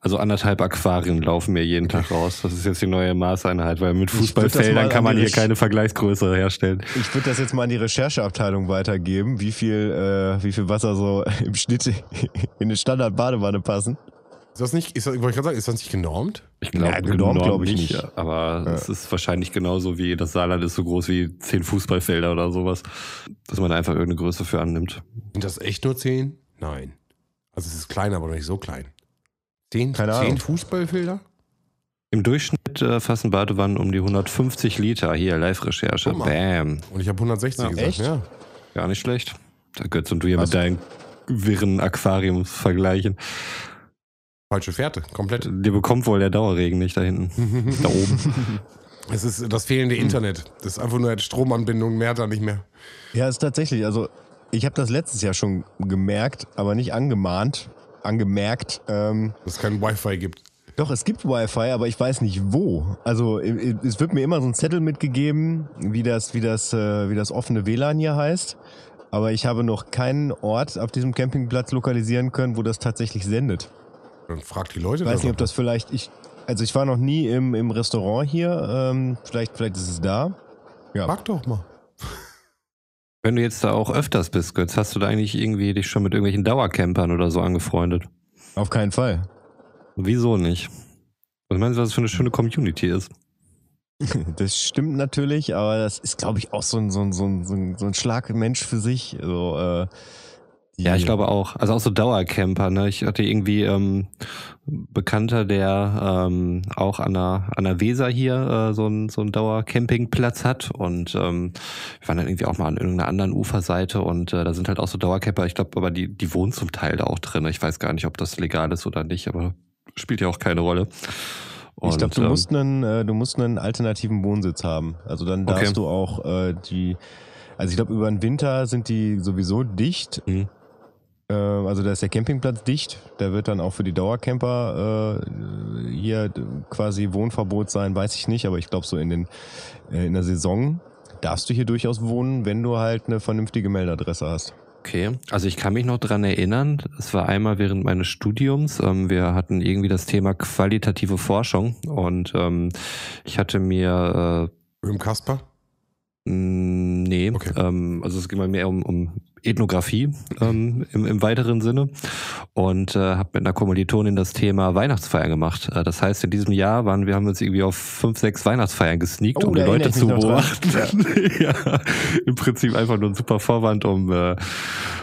also anderthalb Aquarien laufen mir jeden Tag raus. Das ist jetzt die neue Maßeinheit, weil mit Fußballfeldern kann an man hier Resch- keine Vergleichsgröße herstellen. Ich würde das jetzt mal an die Rechercheabteilung weitergeben, wie viel, äh, wie viel Wasser so im Schnitt in eine Standard-Badewanne passen. Ist das nicht, ist das, ich sagen, ist das nicht genormt? Ich Ja, glaube, genormt enorm glaub ich nicht. Aber es ist wahrscheinlich genauso wie das Saarland ist so groß wie zehn Fußballfelder oder sowas, dass man da einfach irgendeine Größe für annimmt. Sind das echt nur 10? Nein. Also es ist klein, aber noch nicht so klein. 10, Keine 10 Ahnung. Fußballfelder? Im Durchschnitt äh, fassen Badewannen um die 150 Liter. Hier, Live-Recherche. Bam. Und ich habe 160 Ja, gesagt. echt? Ja. Gar nicht schlecht. Da Götz und du hier Also- mit deinen wirren Aquariumsvergleichen. Falsche Fährte, komplett. Dir bekommt wohl der Dauerregen nicht da hinten. da oben. Es ist das fehlende Internet. Das ist einfach nur eine Stromanbindung, mehr hat er nicht mehr. Ja, ist tatsächlich. Also ich habe das letztes Jahr schon gemerkt, aber nicht angemahnt, angemerkt. Ähm, Dass es kein Wi-Fi gibt. doch, es gibt Wi-Fi, aber ich weiß nicht wo. Also es wird mir immer so ein Zettel mitgegeben, wie das, wie das, äh, wie das offene WLAN hier heißt. Aber ich habe noch keinen Ort auf diesem Campingplatz lokalisieren können, wo das tatsächlich sendet. Dann fragt die Leute Ich weiß nicht, ob das vielleicht. Ich, also ich war noch nie im, im Restaurant hier. Ähm, vielleicht, vielleicht ist es da. Ja. Frag doch mal. Wenn du jetzt da auch öfters bist, Götz, hast du da eigentlich irgendwie dich schon mit irgendwelchen Dauercampern oder so angefreundet? Auf keinen Fall. Wieso nicht? Was meinst du, was das für eine schöne Community ist? Das stimmt natürlich, aber das ist, glaube ich, auch so ein, so ein, so ein, so ein, so Schlagmensch für sich. Also, äh, Ja, ich glaube auch. Also auch so Dauercamper. Ne? Ich hatte irgendwie ähm, Bekannter, der ähm, auch an der, an der Weser hier äh, so einen so einen Dauercampingplatz hat. Und ähm, wir waren dann irgendwie auch mal an irgendeiner anderen Uferseite und äh, da sind halt auch so Dauercamper. Ich glaube, aber die, die wohnen zum Teil da auch drin. Ich weiß gar nicht, ob das legal ist oder nicht, aber spielt ja auch keine Rolle. Ich glaube, Und, du ähm, musst einen, äh, du musst einen alternativen Wohnsitz haben. Also dann darfst Okay. du auch äh, die, also ich glaube, über den Winter sind die sowieso dicht. Mhm. Äh, also da ist der Campingplatz dicht. Da wird dann auch für die Dauercamper äh, hier quasi Wohnverbot sein, weiß ich nicht. Aber ich glaube, so in den äh, in der Saison darfst du hier durchaus wohnen, wenn du halt eine vernünftige Meldadresse hast. Okay, also ich kann mich noch dran erinnern, es war einmal während meines Studiums, ähm, wir hatten irgendwie das Thema qualitative Forschung und ähm, ich hatte mir, Im Kasper? äh, nee, Okay. ähm, also es ging mal mehr um, um Ethnographie ähm, im, im weiteren Sinne und äh, habe mit einer Kommilitonin das Thema Weihnachtsfeiern gemacht. Äh, das heißt, in diesem Jahr waren wir haben uns irgendwie auf fünf, sechs Weihnachtsfeiern gesneakt, Oh, um die Leute zu beobachten. ja, im Prinzip einfach nur ein super Vorwand, um äh,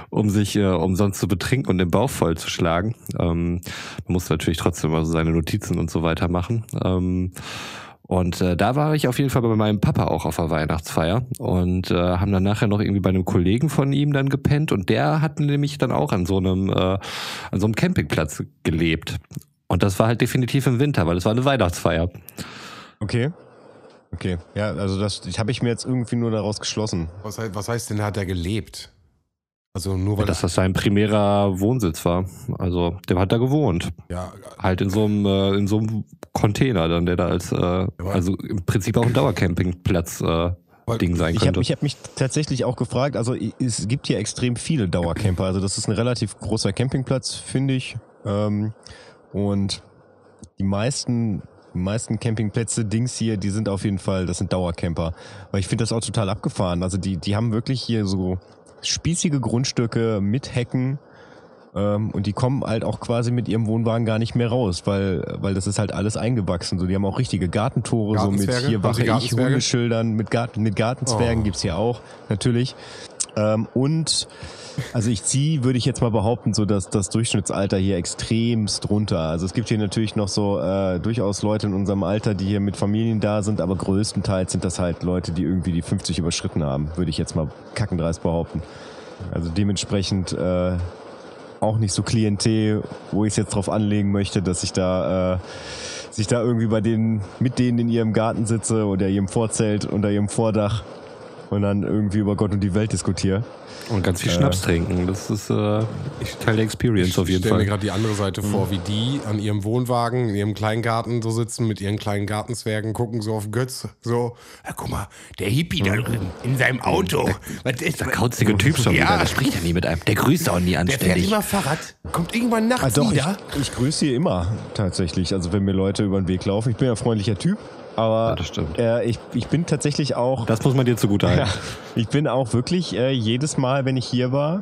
um sich äh, umsonst zu betrinken und den Bauch vollzuschlagen. Ähm, man muss natürlich trotzdem also seine Notizen und so weiter machen. Ähm, und äh, da war ich auf jeden Fall bei meinem Papa auch auf der Weihnachtsfeier und äh, haben dann nachher noch irgendwie bei einem Kollegen von ihm dann gepennt und der hat nämlich dann auch an so einem äh, an so einem Campingplatz gelebt. Und das war halt definitiv im Winter, weil es war eine Weihnachtsfeier. Okay. Okay. Ja, also das ich habe ich mir jetzt irgendwie nur daraus geschlossen. Was, heißt- was heißt denn, hat er gelebt? Also nur weil dass das sein primärer Wohnsitz war. Also der hat da gewohnt. ja, Halt in so einem, äh, in so einem Container dann, der da als, äh, also im Prinzip auch ein Dauercampingplatz äh, Ding sein Ich habe könnte. ich hab mich tatsächlich auch gefragt, also es gibt hier extrem viele Dauercamper. Also das ist ein relativ großer Campingplatz, finde ich. Ähm, und die meisten, die meisten Campingplätze, Dings hier, die sind auf jeden Fall, das sind Dauercamper. Weil ich finde das auch total abgefahren. Also die, die haben wirklich hier so spießige Grundstücke mit Hecken. Ähm, und die kommen halt auch quasi mit ihrem Wohnwagen gar nicht mehr raus, weil, weil das ist halt alles eingewachsen. So, die haben auch richtige Gartentore, so mit hier wache ich? Hundeschildern, mit, Garten, mit Gartenzwergen Oh. gibt's hier auch, natürlich. Ähm, und also ich ziehe, würde ich jetzt mal behaupten, so dass das Durchschnittsalter hier extremst runter. Also es gibt hier natürlich noch so äh, durchaus Leute in unserem Alter, die hier mit Familien da sind, aber größtenteils sind das halt Leute, die irgendwie die 50 überschritten haben, würde ich jetzt mal kackendreist behaupten. Also dementsprechend äh, auch nicht so Klientel, wo ich es jetzt drauf anlegen möchte, dass ich da äh, sich da irgendwie bei denen mit denen in ihrem Garten sitze oder ihrem Vorzelt unter ihrem Vordach. Und dann irgendwie über Gott und die Welt diskutiere. Und ganz viel Schnaps trinken. Das ist äh, Teil der Experience auf jeden stell mir Fall. gerade die andere Seite vor, wie die an ihrem Wohnwagen in ihrem kleinen Garten so sitzen mit ihren kleinen Gartenzwergen, gucken so auf Götz, so, ja, guck mal, der Hippie da drin in seinem Auto. Was ist, Der kauzige Typ schon Ja. wieder. Der spricht ja nie mit einem. Der grüßt auch nie der fährt anständig. immer Fahrrad, kommt irgendwann nachts Ah, doch, ich, wieder. ich grüße hier immer tatsächlich. Also wenn mir Leute über den Weg laufen. Ich bin ja ein freundlicher Typ, aber Ja, das stimmt. Äh, ich, ich bin tatsächlich auch. Das muss man dir zugute halten. Ja, ich bin auch wirklich äh, jedes Mal, wenn ich hier war,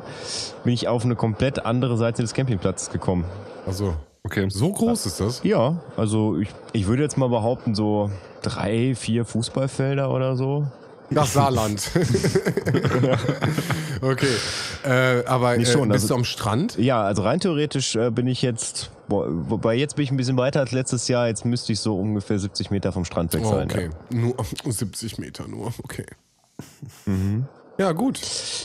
bin ich auf eine komplett andere Seite des Campingplatzes gekommen. Also, Okay. so groß ist das. Ja, also ich, ich würde jetzt mal behaupten, so drei, vier Fußballfelder oder so. Das Saarland. okay. Äh, aber äh, schon, bist also- du am Strand? Ja, also rein theoretisch äh, bin ich jetzt, wo- wobei jetzt bin ich ein bisschen weiter als letztes Jahr, jetzt müsste ich so ungefähr 70 Meter vom Strand weg Oh, sein. okay. Nur 70 Meter nur, okay. Ja, gut.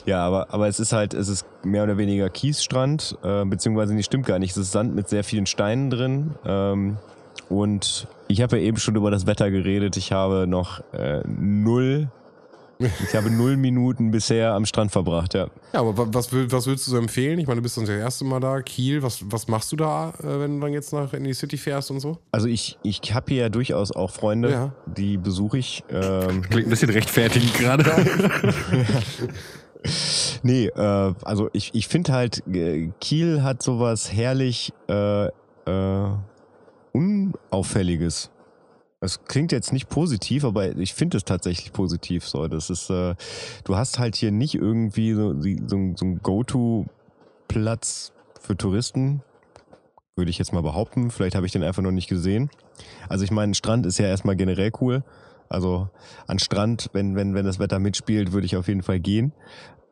Ja, aber, aber es ist halt, es ist mehr oder weniger Kiesstrand, äh, beziehungsweise nicht stimmt gar nicht. Es ist Sand mit sehr vielen Steinen drin. Ähm, und ich habe ja eben schon über das Wetter geredet. Ich habe noch äh, null, ich habe null Minuten bisher am Strand verbracht, ja. Ja, aber wa- was, was würdest du so empfehlen? Ich meine, du bist das erste Mal da. Kiel, was, was machst du da, äh, wenn du dann jetzt nach in die City fährst und so? Also ich, ich habe hier ja durchaus auch Freunde, Ja. die besuche ich. Ähm, Klingt ein bisschen rechtfertigend gerade. Nee, äh, also ich, ich finde halt, äh, Kiel hat sowas herrlich äh, äh, Unauffälliges. Das klingt jetzt nicht positiv, aber ich finde es tatsächlich positiv. So, das ist, äh, du hast halt hier nicht irgendwie so, so, so ein Go-To-Platz für Touristen, würde ich jetzt mal behaupten. Vielleicht habe ich den einfach noch nicht gesehen. Also ich meine, Strand ist ja erstmal generell cool. Also an Strand, wenn, wenn, wenn das Wetter mitspielt, würde ich auf jeden Fall gehen.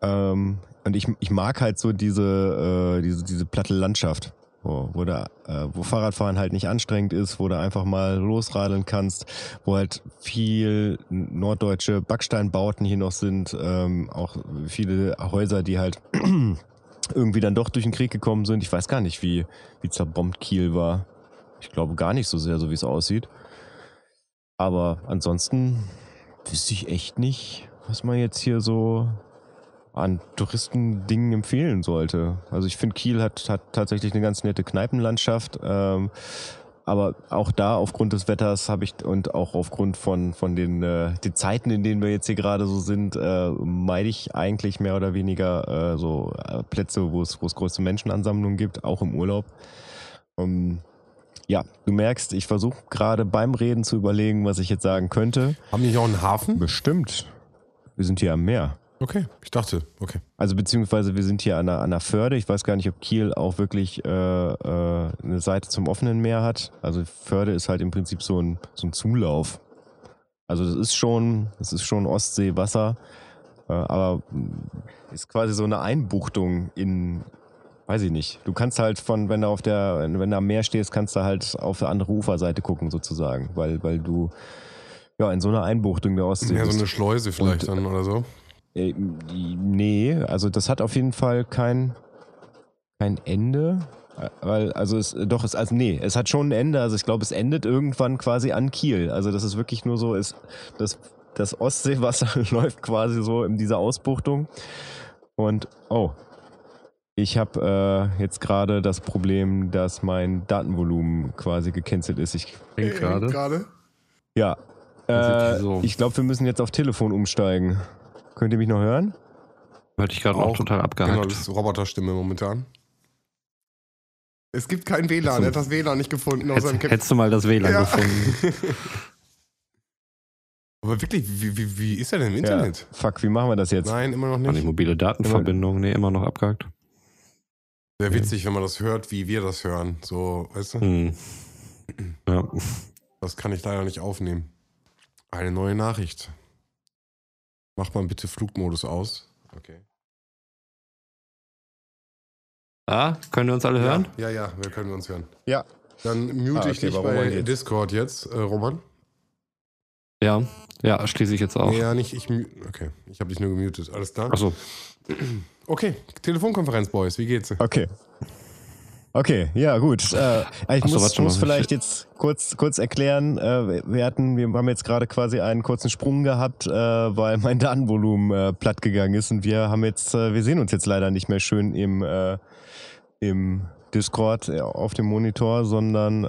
Ähm, und ich, ich mag halt so diese, äh, diese, diese platte Landschaft, wo, wo, da, äh, wo Fahrradfahren halt nicht anstrengend ist, wo du einfach mal losradeln kannst, wo halt viel norddeutsche Backsteinbauten hier noch sind, ähm, auch viele Häuser, die halt irgendwie dann doch durch den Krieg gekommen sind. Ich weiß gar nicht, wie, wie zerbombt Kiel war. Ich glaube gar nicht so sehr, so wie es aussieht. Aber ansonsten wüsste ich echt nicht, was man jetzt hier so an Touristendingen empfehlen sollte. Also ich finde, Kiel hat, hat tatsächlich eine ganz nette Kneipenlandschaft. Ähm, aber auch da aufgrund des Wetters habe ich und auch aufgrund von, von den, äh, den Zeiten, in denen wir jetzt hier gerade so sind, äh, meide ich eigentlich mehr oder weniger äh, so äh, Plätze, wo es, große Menschenansammlungen gibt, auch im Urlaub. Ähm, ja, du merkst, ich versuche gerade beim Reden zu überlegen, was ich jetzt sagen könnte. Haben die hier auch einen Hafen? Bestimmt. Wir sind hier am Meer. Okay, ich dachte, okay. Also beziehungsweise wir sind hier an der, an der Förde. Ich weiß gar nicht, ob Kiel auch wirklich äh, äh, eine Seite zum offenen Meer hat. Also Förde ist halt im Prinzip so ein, so ein Zulauf. Also das ist schon, das ist schon Ostseewasser, äh, aber ist quasi so eine Einbuchtung in, weiß ich nicht. Du kannst halt von, wenn du auf der, wenn du am Meer stehst, kannst du halt auf der andere Uferseite gucken sozusagen, weil, weil du ja in so einer Einbuchtung der Ostsee Ja, so eine Schleuse vielleicht Und, dann oder so. Äh, nee, also das hat auf jeden Fall kein, kein Ende. Weil, also es, doch, es, also nee, es hat schon ein Ende. Also ich glaube, es endet irgendwann quasi an Kiel. Also das ist wirklich nur so, ist, das, das Ostseewasser läuft quasi so in dieser Ausbuchtung. Und, oh, ich habe äh, jetzt gerade das Problem, dass mein Datenvolumen quasi gecancelt ist. Ich, gerade. Ja, äh, ich glaube, wir müssen jetzt auf Telefon umsteigen. Könnt ihr mich noch hören? Hatte ich gerade auch total Genau, abgehackt. das ist Roboterstimme momentan. Es gibt kein WLAN, er hat das WLAN nicht gefunden aus seinem Hättest, du mal das WLAN Ja. gefunden. Aber wirklich, wie, wie, wie ist er denn im Internet? Ja. Fuck, wie machen wir das jetzt? Nein, immer noch War die nicht. mobile Datenverbindung, nee, immer noch abgehackt. Sehr witzig, wenn man das hört, wie wir das hören. So, weißt du? Hm. Ja. Das kann ich leider nicht aufnehmen. Eine neue Nachricht. Mach mal bitte Flugmodus aus. Okay. Ah, können wir uns alle hören? Ja, ja, ja, wir können uns hören. Ja. Dann mute Ah, ich okay, dich warum bei jetzt? Discord jetzt, äh, Roman. Ja. Ja, schließe ich jetzt auch. Nee, ja, nicht ich. Okay, ich habe dich nur gemutet. Alles klar? Achso. Okay, Telefonkonferenz, Boys. Wie geht's? Okay. Okay, ja gut. Äh, ich Ach so, muss, warte muss vielleicht jetzt kurz, kurz erklären. Äh, wir hatten, wir haben jetzt gerade quasi einen kurzen Sprung gehabt, äh, weil mein Datenvolumen äh, platt gegangen ist und wir haben jetzt, äh, wir sehen uns jetzt leider nicht mehr schön im, äh, im Discord äh, auf dem Monitor, sondern äh,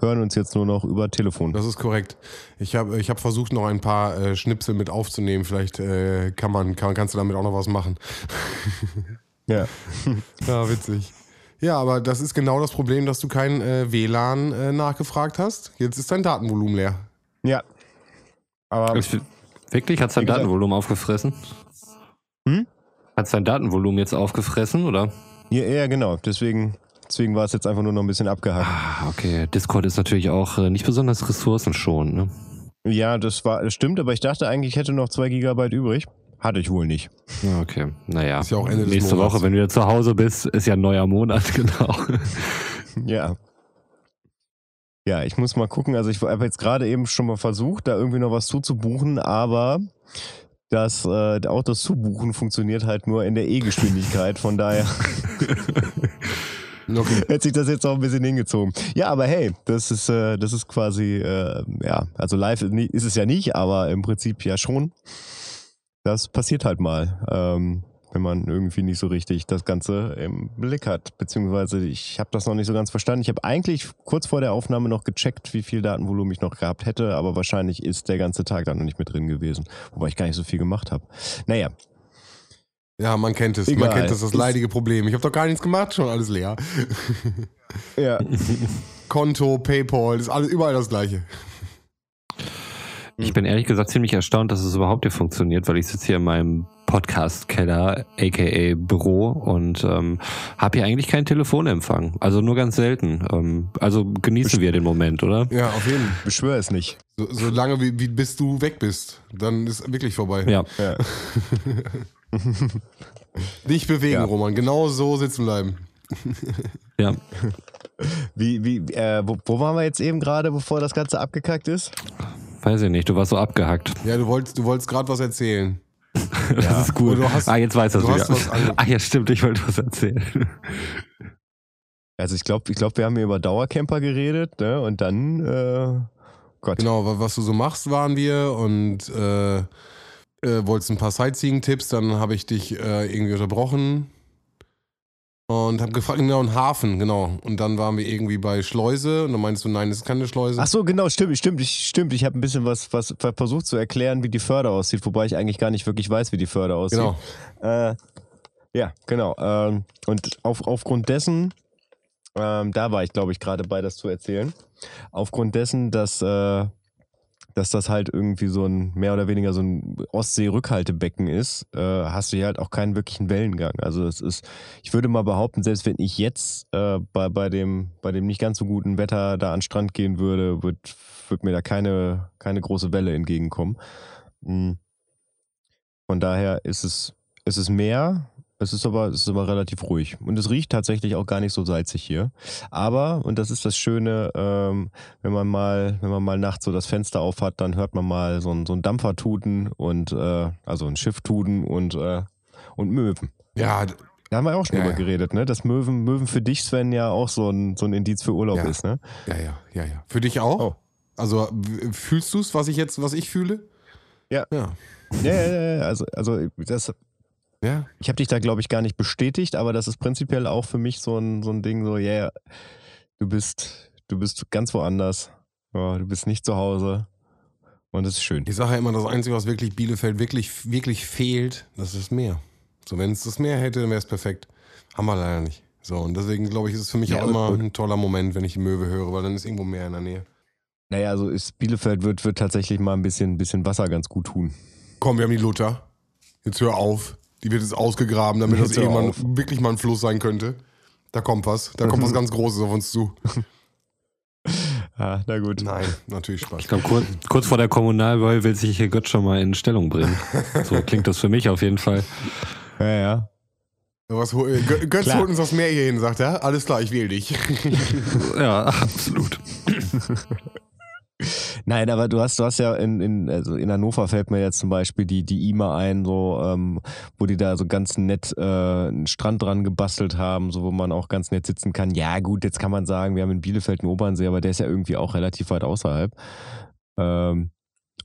hören uns jetzt nur noch über Telefon. Das ist korrekt. Ich habe ich hab versucht, noch ein paar äh, Schnipsel mit aufzunehmen. Vielleicht äh, kann man, kann, kannst du damit auch noch was machen. Ja. Ja, witzig. Ja, aber das ist genau das Problem, dass du kein äh, WLAN äh, nachgefragt hast. Jetzt ist dein Datenvolumen leer. Ja. Aber Ich- Wirklich? Hat sein Wie gesagt- Datenvolumen aufgefressen? Hm? Hat sein Datenvolumen jetzt aufgefressen, oder? ja, ja, genau. Deswegen, deswegen war es jetzt einfach nur noch ein bisschen abgehackt. Ah, okay. Discord ist natürlich auch äh, nicht besonders ressourcenschonend, ne? Ja, das war, das stimmt, aber ich dachte eigentlich, ich hätte noch zwei Gigabyte übrig. Hatte ich wohl nicht. Okay, naja. Ist ja auch Ende des Nächste Monats. Woche, wenn du wieder zu Hause bist, ist ja ein neuer Monat, genau. Ja. Ja, ich muss mal gucken. Also ich habe jetzt gerade eben schon mal versucht, da irgendwie noch was zuzubuchen, aber das äh, auch das Zubuchen funktioniert halt nur in der E-Geschwindigkeit. Von daher Okay. hätte sich das jetzt auch ein bisschen hingezogen. Ja, aber hey, das ist äh, das ist quasi äh, ja, also live ist es ja nicht, aber im Prinzip ja schon. Das passiert halt mal. Ähm, wenn man irgendwie nicht so richtig das Ganze im Blick hat. Beziehungsweise ich habe das noch nicht so ganz verstanden. Ich habe eigentlich kurz vor der Aufnahme noch gecheckt, wie viel Datenvolumen ich noch gehabt hätte, aber wahrscheinlich ist der ganze Tag da noch nicht mit drin gewesen. Wobei ich gar nicht so viel gemacht habe. Naja, Ja, man kennt es. Egal. Man kennt es, das leidige Problem. Ich habe doch gar nichts gemacht, schon alles leer. ja. Konto, PayPal, ist alles überall das gleiche. Ich bin ehrlich gesagt ziemlich erstaunt, dass es überhaupt hier funktioniert, weil ich sitze hier in meinem Podcast-Keller, aka Büro, und ähm, habe hier eigentlich keinen Telefonempfang. Also nur ganz selten. Ähm, also genießen wir den Moment, oder? Ja, auf jeden Fall. beschwör es nicht. So, so lange, wie, wie bis du weg bist. Dann ist wirklich vorbei. Ja. Ja. Nicht bewegen, Ja. Roman. Genau so sitzen bleiben. Ja. Wie, wie, äh, wo, wo waren wir jetzt eben gerade, bevor das Ganze abgekackt ist? Weiß ich nicht, du warst so abgehackt. Ja, du wolltest, du wolltest gerade was erzählen. Das ist gut. Hast- ah, jetzt weiß das hast wieder. Ah ja, stimmt, ich wollte was erzählen. Also ich glaube, ich glaub, wir haben hier über Dauercamper geredet, ne? Und dann, äh, Gott. Genau, wa- was du so machst, waren wir und äh, äh, wolltest ein paar Sightseeing-Tipps, dann habe ich dich äh, irgendwie unterbrochen und habe gefragt, genau, ein Hafen, genau. Und dann waren wir irgendwie bei Schleuse und dann meinst du, nein, das ist keine Schleuse. Ach so, genau, stimmt, stimmt, ich, stimmt. Ich habe ein bisschen was, was versucht zu erklären, wie die Förder aussieht, wobei ich eigentlich gar nicht wirklich weiß, wie die Förder aussieht. Genau. Äh, ja, genau. Ähm, und auf, aufgrund dessen, ähm, da war ich, glaube ich, gerade bei, das zu erzählen. Aufgrund dessen, dass, äh, dass das halt irgendwie so ein mehr oder weniger so ein Ostsee-Rückhaltebecken ist, äh, hast du hier halt auch keinen wirklichen Wellengang. Also es ist, ich würde mal behaupten, selbst wenn ich jetzt äh, bei, bei, dem, bei dem nicht ganz so guten Wetter da an den Strand gehen würde, wird, wird mir da keine, keine große Welle entgegenkommen. Mm. Von daher ist es, ist es Meer, es ist aber, es ist aber relativ ruhig. Und es riecht tatsächlich auch gar nicht so salzig hier. Aber, und das ist das Schöne, ähm, wenn man mal, wenn man mal nachts so das Fenster auf hat, dann hört man mal so ein, so ein Dampfer tuten und äh, also ein Schiff tuten und, äh, und Möwen. Ja, Da haben wir auch schon Ja, drüber ja. geredet, ne? Dass Möwen, Möwen für dich, Sven, ja auch so ein, so ein Indiz für Urlaub Ja. ist, ne? ja, ja, ja, ja. Für dich auch? Oh. Also fühlst du es, was ich jetzt, was ich fühle? Ja. Ja. Ja, ja, ja, ja. Also, also das, Ja. ich habe dich da, glaube ich, gar nicht bestätigt, aber das ist prinzipiell auch für mich so ein, so ein Ding, so, ja, yeah, du bist, du bist ganz woanders. Ja, du bist nicht zu Hause. Und es ist schön. Ich sage ja immer, das Einzige, was wirklich Bielefeld wirklich, wirklich fehlt, das ist das Meer. So, wenn es das Meer hätte, dann wäre es perfekt. Haben wir leider nicht. So, und deswegen glaube ich, ist es für mich Ja, auch immer ein toller Moment, wenn ich die Möwe höre, weil dann ist irgendwo Meer in der Nähe. Naja, also ist Bielefeld wird, wird tatsächlich mal ein bisschen, bisschen Wasser ganz gut tun. Komm, wir haben die Luther. Jetzt hör auf. Die wird jetzt ausgegraben, damit das irgendwann auf. wirklich mal ein Fluss sein könnte. Da kommt was. Da kommt was ganz Großes auf uns zu. Ah, na gut. Nein, natürlich Spaß. Ich glaube, kurz, kurz vor der Kommunalwahl will sich hier Gott schon mal in Stellung bringen. So klingt das für mich auf jeden Fall. Ja, ja. Was, Götz Klar. holt uns das Meer hier hin, sagt er. Alles klar, ich wähle dich. Ja, absolut. Nein, aber du hast, du hast ja in, in, also in Hannover fällt mir jetzt zum Beispiel die, die IMA ein, so, ähm, wo die da so ganz nett äh, einen Strand dran gebastelt haben, so wo man auch ganz nett sitzen kann. Ja, gut, jetzt kann man sagen, wir haben in Bielefeld einen Obernsee, aber der ist ja irgendwie auch relativ weit außerhalb. Ähm,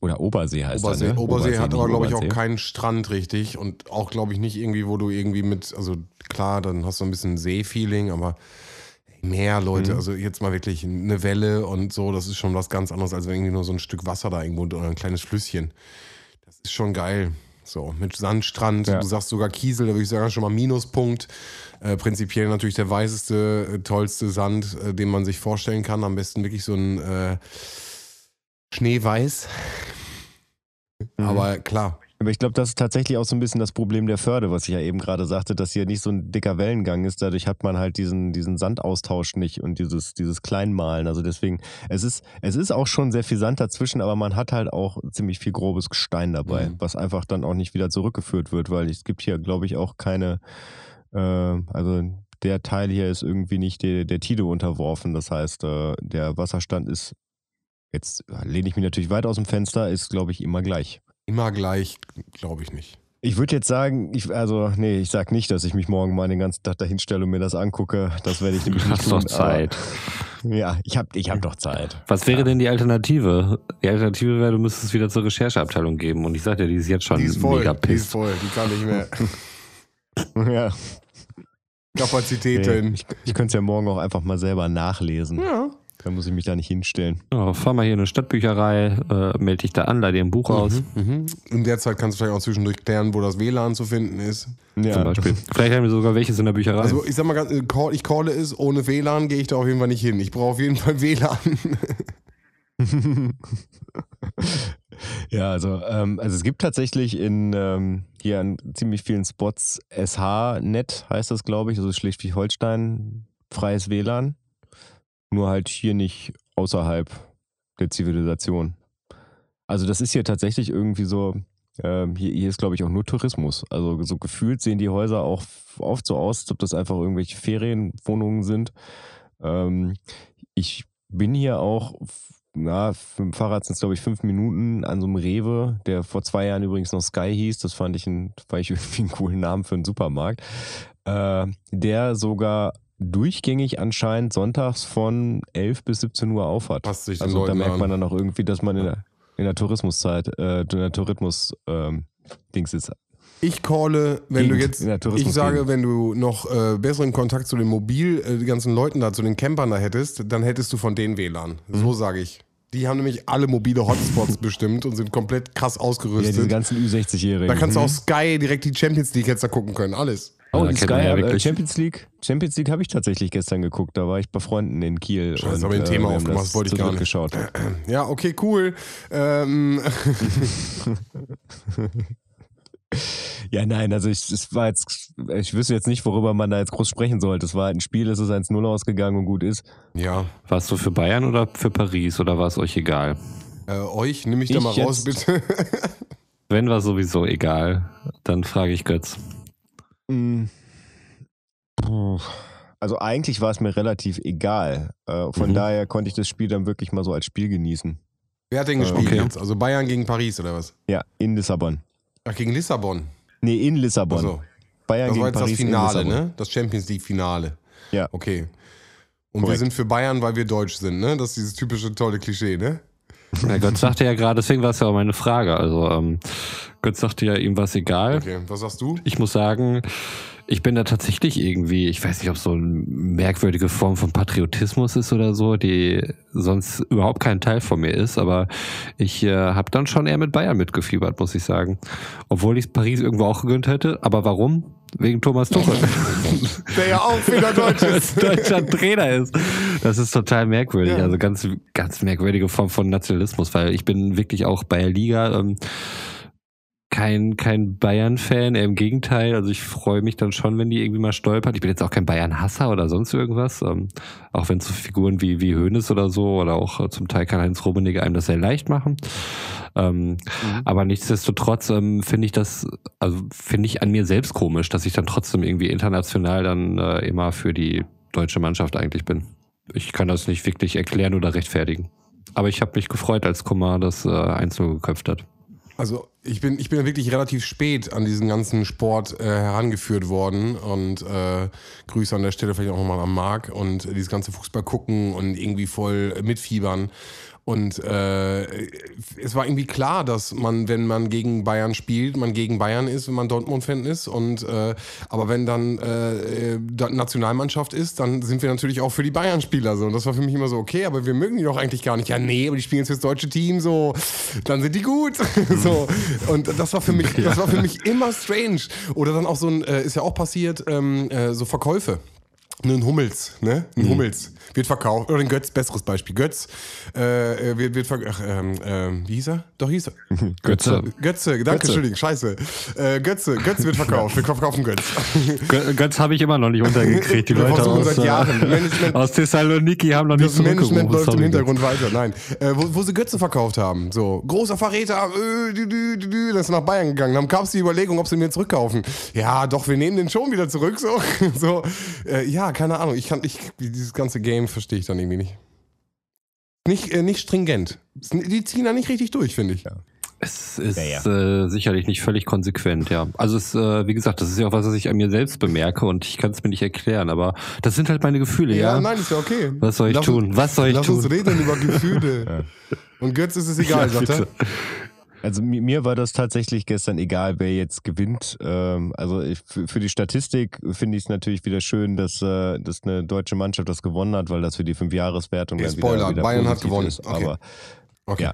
oder Obersee heißt Obersee, er, ne? Obersee, hat nicht aber, glaube ich, auch keinen Strand richtig und auch, glaube ich, nicht irgendwie, wo du irgendwie mit, also klar, dann hast du ein bisschen Seefeeling, aber mehr Leute, Mhm. also jetzt mal wirklich eine Welle und so, das ist schon was ganz anderes, als wenn irgendwie nur so ein Stück Wasser da irgendwo oder ein kleines Flüsschen. Das ist schon geil. So, mit Sandstrand, Ja. du sagst sogar Kiesel, da würde ich sagen, schon mal Minuspunkt. Äh, prinzipiell natürlich der weißeste, äh, tollste Sand, äh, den man sich vorstellen kann. Am besten wirklich so ein äh, Schneeweiß. Mhm. Aber klar, Aber ich glaube, das ist tatsächlich auch so ein bisschen das Problem der Förde, was ich ja eben gerade sagte, dass hier nicht so ein dicker Wellengang ist. Dadurch hat man halt diesen, diesen Sandaustausch nicht und dieses, dieses Kleinmalen. Also deswegen, es ist, es ist auch schon sehr viel Sand dazwischen, aber man hat halt auch ziemlich viel grobes Gestein dabei, Mhm. was einfach dann auch nicht wieder zurückgeführt wird, weil es gibt hier, glaube ich, auch keine, äh, also der Teil hier ist irgendwie nicht der, der Tide unterworfen. Das heißt, äh, der Wasserstand ist, jetzt lehne ich mich natürlich weit aus dem Fenster, ist, glaube ich, immer gleich. Immer gleich, glaube ich nicht. Ich würde jetzt sagen, ich, also, nee, ich sag nicht, dass ich mich morgen mal den ganzen Tag dahin stelle und mir das angucke. Das werde ich nämlich Du nicht hast tun. doch Zeit. Aber, ja, ich habe ich hab doch Zeit. Was wäre denn die Alternative? Die Alternative wäre, du müsstest es wieder zur Rechercheabteilung geben. Und ich sag dir, die ist jetzt schon Die ist voll, mega die ist voll, die kann nicht mehr. Ja, Kapazitäten. nee, ich ich könnte es ja morgen auch einfach mal selber nachlesen. Ja. Dann muss ich mich da nicht hinstellen. Ja, fahr mal hier in eine Stadtbücherei, äh, melde dich da an, leih dir ein Buch aus. Mhm. In der Zeit kannst du vielleicht auch zwischendurch klären, wo das WLAN zu finden ist. Zum Ja, Beispiel. Vielleicht haben wir sogar welches in der Bücherei. Also ich sag mal ganz, äh, call- ich calle es, ohne WLAN gehe ich da auf jeden Fall nicht hin. Ich brauche auf jeden Fall WLAN. ja also, ähm, also es gibt tatsächlich in ähm, hier an ziemlich vielen Spots SH-Net, heißt das, glaube ich, also Schleswig-Holstein, freies WLAN. Nur halt hier nicht außerhalb der Zivilisation. Also das ist hier tatsächlich irgendwie so, ähm, hier, hier ist glaube ich auch nur Tourismus. Also so gefühlt sehen die Häuser auch oft so aus, als ob das einfach irgendwelche Ferienwohnungen sind. Ähm, ich bin hier auch, na, mit dem Fahrrad sind es glaube ich fünf Minuten an so einem Rewe, der vor zwei Jahren übrigens noch Sky hieß. Das fand ich, ein, fand ich irgendwie einen coolen Namen für einen Supermarkt. Äh, der sogar durchgängig anscheinend sonntags von 11 bis 17 Uhr aufhat. Passt sich Also da merkt an. man dann auch irgendwie, dass man in der, in der Tourismuszeit, äh, in der Tourismus ähm, Dings ist. Ich calle, wenn du Gegend, jetzt, in der ich sage, wenn du noch äh, besseren Kontakt zu den Mobil, äh, die ganzen Leuten da, zu den Campern da hättest, dann hättest du von denen WLAN. Mhm. So sage ich. Die haben nämlich alle mobile Hotspots bestimmt und sind komplett krass Ja, diese ausgerüstet. ganzen Ü60-Jährigen. da kannst du Mhm. auf Sky direkt die Champions League jetzt da gucken können. Alles. Oh, Ja, die Sky ja äh, wirklich. Champions League. Champions League habe ich tatsächlich gestern geguckt. Da war ich bei Freunden in Kiel. Scheiße, und, hab ich ein Thema haben aufgemacht, das wollte ich gar nicht. geschaut. Ja, okay, cool. Ähm, Ja, nein, also ich, es war jetzt, ich wüsste jetzt nicht, worüber man da jetzt groß sprechen sollte. Es war halt ein Spiel, es ist 1-0 ausgegangen und gut ist. ja, Warst du für Bayern oder für Paris oder war es euch egal? äh, euch nehme ich da Ich mal raus, bitte. Wenn war sowieso egal, dann frage ich Götz. Puh. Also eigentlich war es mir relativ egal. Äh, Von Mhm. daher konnte ich das Spiel dann wirklich mal so als Spiel genießen. Wer hat denn Äh, gespielt okay. jetzt? Also Bayern gegen Paris oder was? Ja, in Lissabon. Ach, gegen Lissabon. Nee, in Lissabon. Also, Bayern das gegen war jetzt das Paris in Finale, Lissabon. ne? Das Champions League Finale. Ja. Okay. Und wir Korrekt. sind für Bayern, weil wir deutsch sind, ne? Das ist dieses typische tolle Klischee, ne? Ja, Götz sagte ja gerade, deswegen war es ja auch meine Frage. Also ähm, Götz sagte ja, ihm war es egal. Okay, was sagst du? Ich muss sagen, ich bin da tatsächlich irgendwie, ich weiß nicht, ob es so eine merkwürdige Form von Patriotismus ist oder so, die sonst überhaupt kein Teil von mir ist, aber ich äh, habe dann schon eher mit Bayern mitgefiebert, muss ich sagen. Obwohl ich Paris irgendwo auch gegönnt hätte. Aber warum? Wegen Thomas Tuchel. Der ja auch wieder deutsch ist. deutscher Trainer ist. Das ist total merkwürdig. Ja. Also ganz, ganz merkwürdige Form von Nationalismus, weil ich bin wirklich auch bei der Liga ähm, kein, kein Bayern-Fan, im Gegenteil. Also ich freue mich dann schon, wenn die irgendwie mal stolpert. Ich bin jetzt auch kein Bayern-Hasser oder sonst irgendwas. Ähm, auch wenn so Figuren wie, wie Hoeneß oder so oder auch äh, zum Teil Karl-Heinz Rummenigge einem das sehr leicht machen. Ähm, Aber nichtsdestotrotz ähm, finde ich das, also finde ich an mir selbst komisch, dass ich dann trotzdem irgendwie international dann äh, immer für die deutsche Mannschaft eigentlich bin. Ich kann das nicht wirklich erklären oder rechtfertigen. Aber ich habe mich gefreut, als Kummer das äh, 1 geköpft hat. Also ich bin, ich bin ja wirklich relativ spät an diesen ganzen Sport äh, herangeführt worden und äh, Grüße an der Stelle vielleicht auch nochmal an Marc und dieses ganze Fußball gucken und irgendwie voll mitfiebern. Und äh, es war irgendwie klar, dass man, wenn man gegen Bayern spielt, man gegen Bayern ist, wenn man Dortmund-Fan ist. Und äh, aber wenn dann äh, Nationalmannschaft ist, dann sind wir natürlich auch für die Bayern-Spieler so. Und das war für mich immer so, okay, aber wir mögen die doch eigentlich gar nicht. Ja, nee, aber die spielen jetzt fürs deutsche Team so, dann sind die gut. so. Und das war für mich, das war für mich immer strange. Oder dann auch so ein, äh, ist ja auch passiert, ähm, äh, so Verkäufe. Ein Hummels, ne? Ein mhm. Hummels wird verkauft. Oder ein Götz, besseres Beispiel. Götz äh, äh wird, wird verkauft. Ähm, ähm, wie hieß er? Doch hieß er. Götze. Götze, danke, Götze. Entschuldigung, scheiße. Äh, Götze, Götze wird verkauft. Wir verkaufen Götz. Götz habe ich immer noch nicht untergekriegt. Die Leute aus, seit Jahren. Management, aus Thessaloniki haben noch nicht Das Management läuft Sorry, im Hintergrund Götz. weiter. Nein, äh, wo, wo, sie Götze verkauft haben. So, großer Verräter, äh, dü, dü, dü, das ist nach Bayern gegangen. Dann gab es die Überlegung, ob sie mir zurückkaufen. Ja, doch, wir nehmen den schon wieder zurück. So, so äh, ja, keine Ahnung. Ich kann, ich, dieses ganze Game verstehe ich dann irgendwie nicht. Nicht, äh, nicht stringent. Die ziehen da nicht richtig durch, finde ich. Ja. Es ist ja, ja. Äh, sicherlich nicht völlig konsequent, ja. Also es, äh, wie gesagt, das ist ja auch was, was ich an mir selbst bemerke und ich kann es mir nicht erklären, aber das sind halt meine Gefühle, ja. Ja, nein, ist ja okay. Was soll ich lass tun? Was soll ich lass tun? Lass uns reden über Gefühle. Und Götz ist es egal, sagt er. Also mir war das tatsächlich gestern egal, wer jetzt gewinnt. Ähm, also ich, für die Statistik finde ich es natürlich wieder schön, dass, äh, dass eine deutsche Mannschaft das gewonnen hat, weil das für die Fünfjahreswertung dann Spoiler, wieder, wieder Bayern hat gewonnen. Ist. Okay. Aber okay. ja,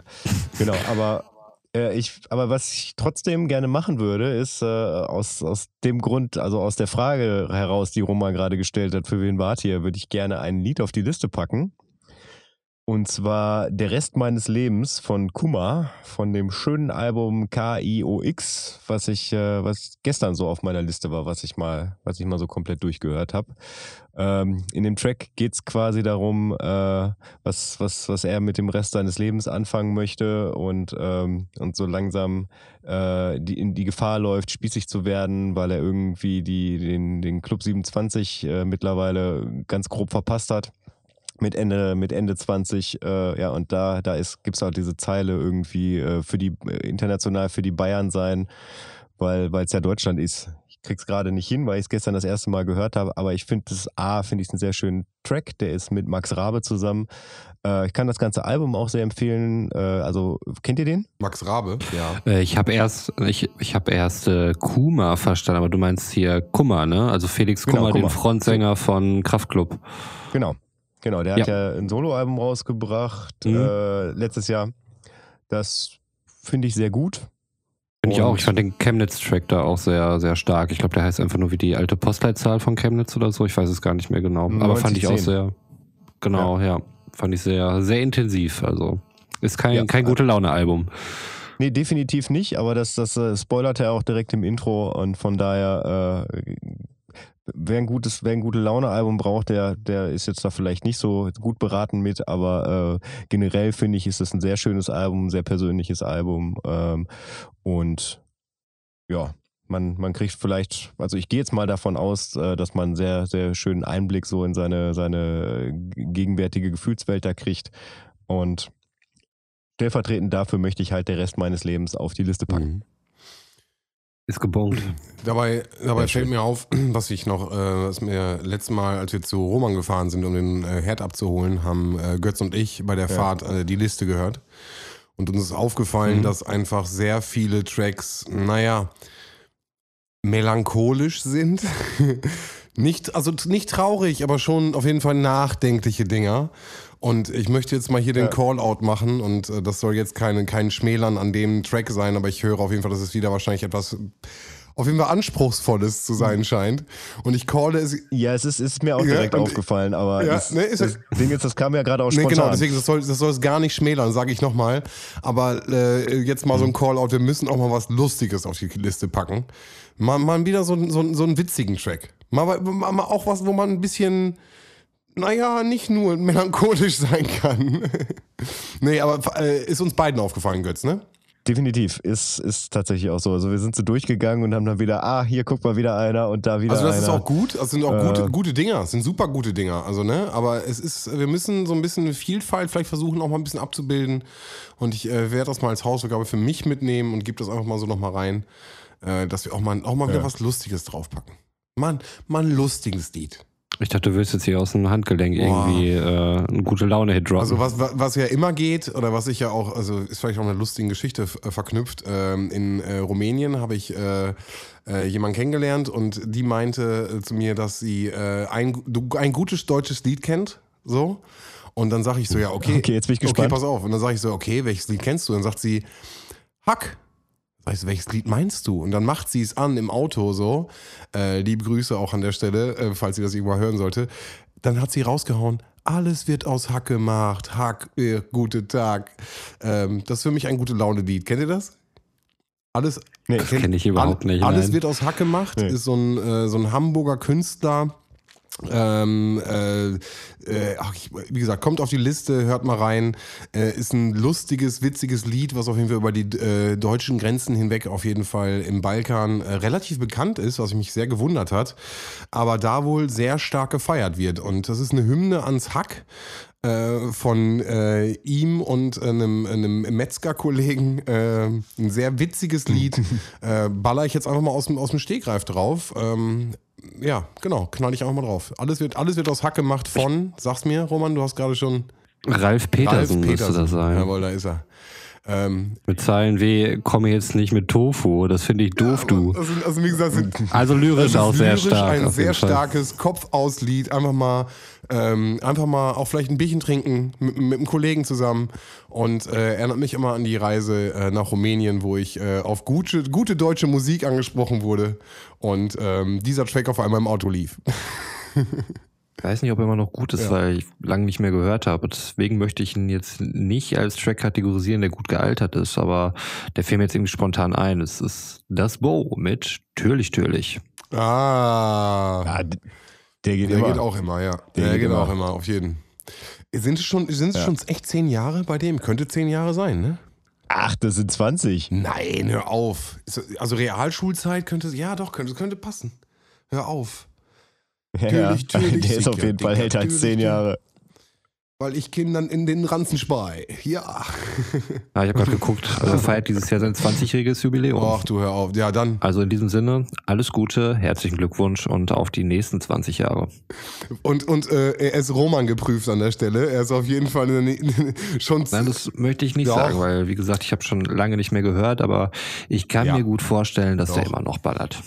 genau. Aber äh, ich, aber was ich trotzdem gerne machen würde, ist äh, aus, aus dem Grund, also aus der Frage heraus, die Roman gerade gestellt hat, für wen wart ihr, würde ich gerne ein Lied auf die Liste packen. Und zwar Der Rest meines Lebens von Kuma, von dem schönen Album KIOX, was ich, äh, was gestern so auf meiner Liste war, was ich mal, was ich mal so komplett durchgehört habe. Ähm, in dem Track geht es quasi darum, äh, was, was, was er mit dem Rest seines Lebens anfangen möchte und, ähm, und so langsam äh, die, in die Gefahr läuft, spießig zu werden, weil er irgendwie die, den, den Club 27 äh, mittlerweile ganz grob verpasst hat mit Ende, mit Ende 20, äh, ja, und da, da gibt es auch diese Zeile irgendwie äh, für die, äh, international für die Bayern sein, weil es ja Deutschland ist. Ich krieg's gerade nicht hin, weil ich es gestern das erste Mal gehört habe, aber ich finde das A, finde ich einen sehr schönen Track, der ist mit Max Rabe zusammen. Äh, ich kann das ganze Album auch sehr empfehlen. Äh, also, kennt ihr den? Max Rabe, ja. Äh, ich habe erst, ich, ich habe erst Kuma verstanden, aber du meinst hier Kummer, ne? Also Felix Kummer, genau, Kummer. den Frontsänger von Kraftklub. Genau. Genau, der ja. hat ja ein Soloalbum rausgebracht mhm. äh, letztes Jahr. Das finde ich sehr gut. Finde ich auch. Ich fand den Chemnitz-Track da auch sehr, sehr stark. Ich glaube, der heißt einfach nur wie die alte Postleitzahl von Chemnitz oder so. Ich weiß es gar nicht mehr genau. Aber fand ich auch sehr, genau, ja. ja. Fand ich sehr, sehr intensiv. Also ist kein, ja, kein gute Laune-Album. Nee, definitiv nicht, aber das, das äh, spoilert er auch direkt im Intro und von daher äh, wer ein gutes, wer ein gute Laune-Album braucht, der, der ist jetzt da vielleicht nicht so gut beraten mit, aber äh, generell finde ich, ist das ein sehr schönes Album, ein sehr persönliches Album. Ähm, und ja, man, man kriegt vielleicht, also ich gehe jetzt mal davon aus, äh, dass man einen sehr, sehr schönen Einblick so in seine, seine gegenwärtige Gefühlswelt da kriegt. Und stellvertretend dafür möchte ich halt der Rest meines Lebens auf die Liste packen. Mhm. Ist gebongt. Dabei, dabei fällt schön. mir auf, was ich noch, äh, was mir letztes Mal, als wir zu Roman gefahren sind, um den äh, Herd abzuholen, haben äh, Götz und ich bei der ja. Fahrt äh, die Liste gehört. Und uns ist aufgefallen, mhm. dass einfach sehr viele Tracks, naja, melancholisch sind. nicht, also nicht traurig, aber schon auf jeden Fall nachdenkliche Dinger. Und ich möchte jetzt mal hier den Call-out machen und äh, das soll jetzt keine, kein Schmälern an dem Track sein, aber ich höre auf jeden Fall, dass es wieder wahrscheinlich etwas auf jeden Fall anspruchsvolles zu sein scheint. Und ich calle es. Ja, es ist, ist mir auch direkt ja, aufgefallen, aber ja, das, ne, ist das Ding ist, das kam ja gerade auch spontan. Nee, genau, deswegen, das soll, das soll es gar nicht schmälern, sage ich nochmal. Aber äh, jetzt mal so ein Call-out, wir müssen auch mal was Lustiges auf die Liste packen. Mal, mal wieder so, so, so einen witzigen Track. Mal, mal auch was, wo man ein bisschen naja, nicht nur melancholisch sein kann. nee, aber äh, ist uns beiden aufgefallen, Götz, ne? definitiv. Ist, ist tatsächlich auch so. Also wir sind so durchgegangen und haben dann wieder, ah, hier guckt mal wieder einer und da wieder Also das einer. ist auch gut, das sind auch Äh, gute, gute Dinger, das sind super gute Dinger, also ne, aber es ist, wir müssen so ein bisschen Vielfalt vielleicht versuchen auch mal ein bisschen abzubilden und ich äh, werde das mal als Hausaufgabe für mich mitnehmen und gebe das einfach mal so nochmal rein, äh, dass wir auch mal, auch mal wieder Ja. was Lustiges draufpacken. Mann, mal ein lustiges Lied. Ich dachte, du willst jetzt hier aus dem Handgelenk Boah. irgendwie äh, eine gute Laune-Hit droppen. Also was, was was ja immer geht, oder was ich ja auch, also ist vielleicht auch eine lustige Geschichte äh, verknüpft. Ähm, in äh, Rumänien habe ich äh, äh, jemanden kennengelernt und die meinte äh, zu mir, dass sie äh, ein, du- ein gutes deutsches Lied kennt. So. Und dann sage ich so, ja, okay. Okay, jetzt bin ich Okay, gespannt. pass auf. Und dann sage ich so, okay, welches Lied kennst du? Dann sagt sie, Hack. Ich so, welches Lied meinst du? Und dann macht sie es an im Auto so. Äh, liebe Grüße auch an der Stelle, äh, falls sie das irgendwann hören sollte. Dann hat sie rausgehauen, alles wird aus Hack gemacht. Hack, äh, gute Tag. Ähm, das ist für mich ein gute Laune-Lied. Kennt ihr das? Alles, Nee, Das kenn ich überhaupt nicht, Alles nein. wird aus Hack gemacht. Nee. Ist so ein, äh, so ein Hamburger Künstler. Ähm, äh, äh, wie gesagt, kommt auf die Liste, hört mal rein. Äh, ist ein lustiges, witziges Lied, was auf jeden Fall über die äh, deutschen Grenzen hinweg auf jeden Fall im Balkan äh, relativ bekannt ist, was mich sehr gewundert hat, aber da wohl sehr stark gefeiert wird. Und das ist eine Hymne ans Hack äh, von äh, ihm und einem, einem Metzger-Kollegen. Äh, ein sehr witziges Lied. äh, baller ich jetzt einfach mal aus dem, aus dem Stegreif drauf. Ähm, ja, genau, knall ich einfach mal drauf. Alles wird, alles wird aus Hack gemacht von, sag's mir, Roman, du hast gerade schon. Ralf Petersen Ralf müsste das sein. Jawohl, da ist er. Ähm, Mit Zeilen wie, komme jetzt nicht mit Tofu, das finde ich doof, du. also, also wie gesagt, sind, Also lyrisch auch sehr lyrisch stark. Ein sehr starkes Kopfauslied. Einfach mal, ähm, einfach mal auch vielleicht ein Bierchen trinken mit, mit einem Kollegen zusammen. Und äh, erinnert mich immer an die Reise äh, nach Rumänien, wo ich äh, auf gute, gute deutsche Musik angesprochen wurde. Und ähm, dieser Track auf einmal im Auto lief. Ich weiß nicht, ob er immer noch gut ist, Ja. weil ich lange nicht mehr gehört habe. Deswegen möchte ich ihn jetzt nicht als Track kategorisieren, der gut gealtert ist, aber der fiel mir jetzt irgendwie spontan ein. Es ist das Bow mit Türlich, Türlich. Ah. Ja, der geht Der immer. geht auch immer, ja. Der Der, geht geht immer. auch immer, auf jeden. Sind es schon, sind es Ja. schon echt zehn Jahre bei dem? Könnte zehn Jahre sein, ne? Ach, das sind 20. Nein, hör auf. Also Realschulzeit könnte, ja doch, könnte, könnte passen. Hör auf. Ja, Natürlich, ja. natürlich, Der ist auf jeden Fall älter als natürlich, 10 Digga. Jahre. Weil ich Kindern in den Ranzen spei. Ja. Ah, ich habe gerade geguckt, also er feiert dieses Jahr sein 20-jähriges Jubiläum. Ach du, hör auf. Ja, dann. Also in diesem Sinne, alles Gute, herzlichen Glückwunsch und auf die nächsten 20 Jahre. Und, und äh, er ist Roman geprüft an der Stelle. Er ist auf jeden Fall eine, schon. Nein, das möchte ich nicht Doch. sagen, weil, wie gesagt, ich habe schon lange nicht mehr gehört, aber ich kann Ja. mir gut vorstellen, dass der Doch. immer noch ballert.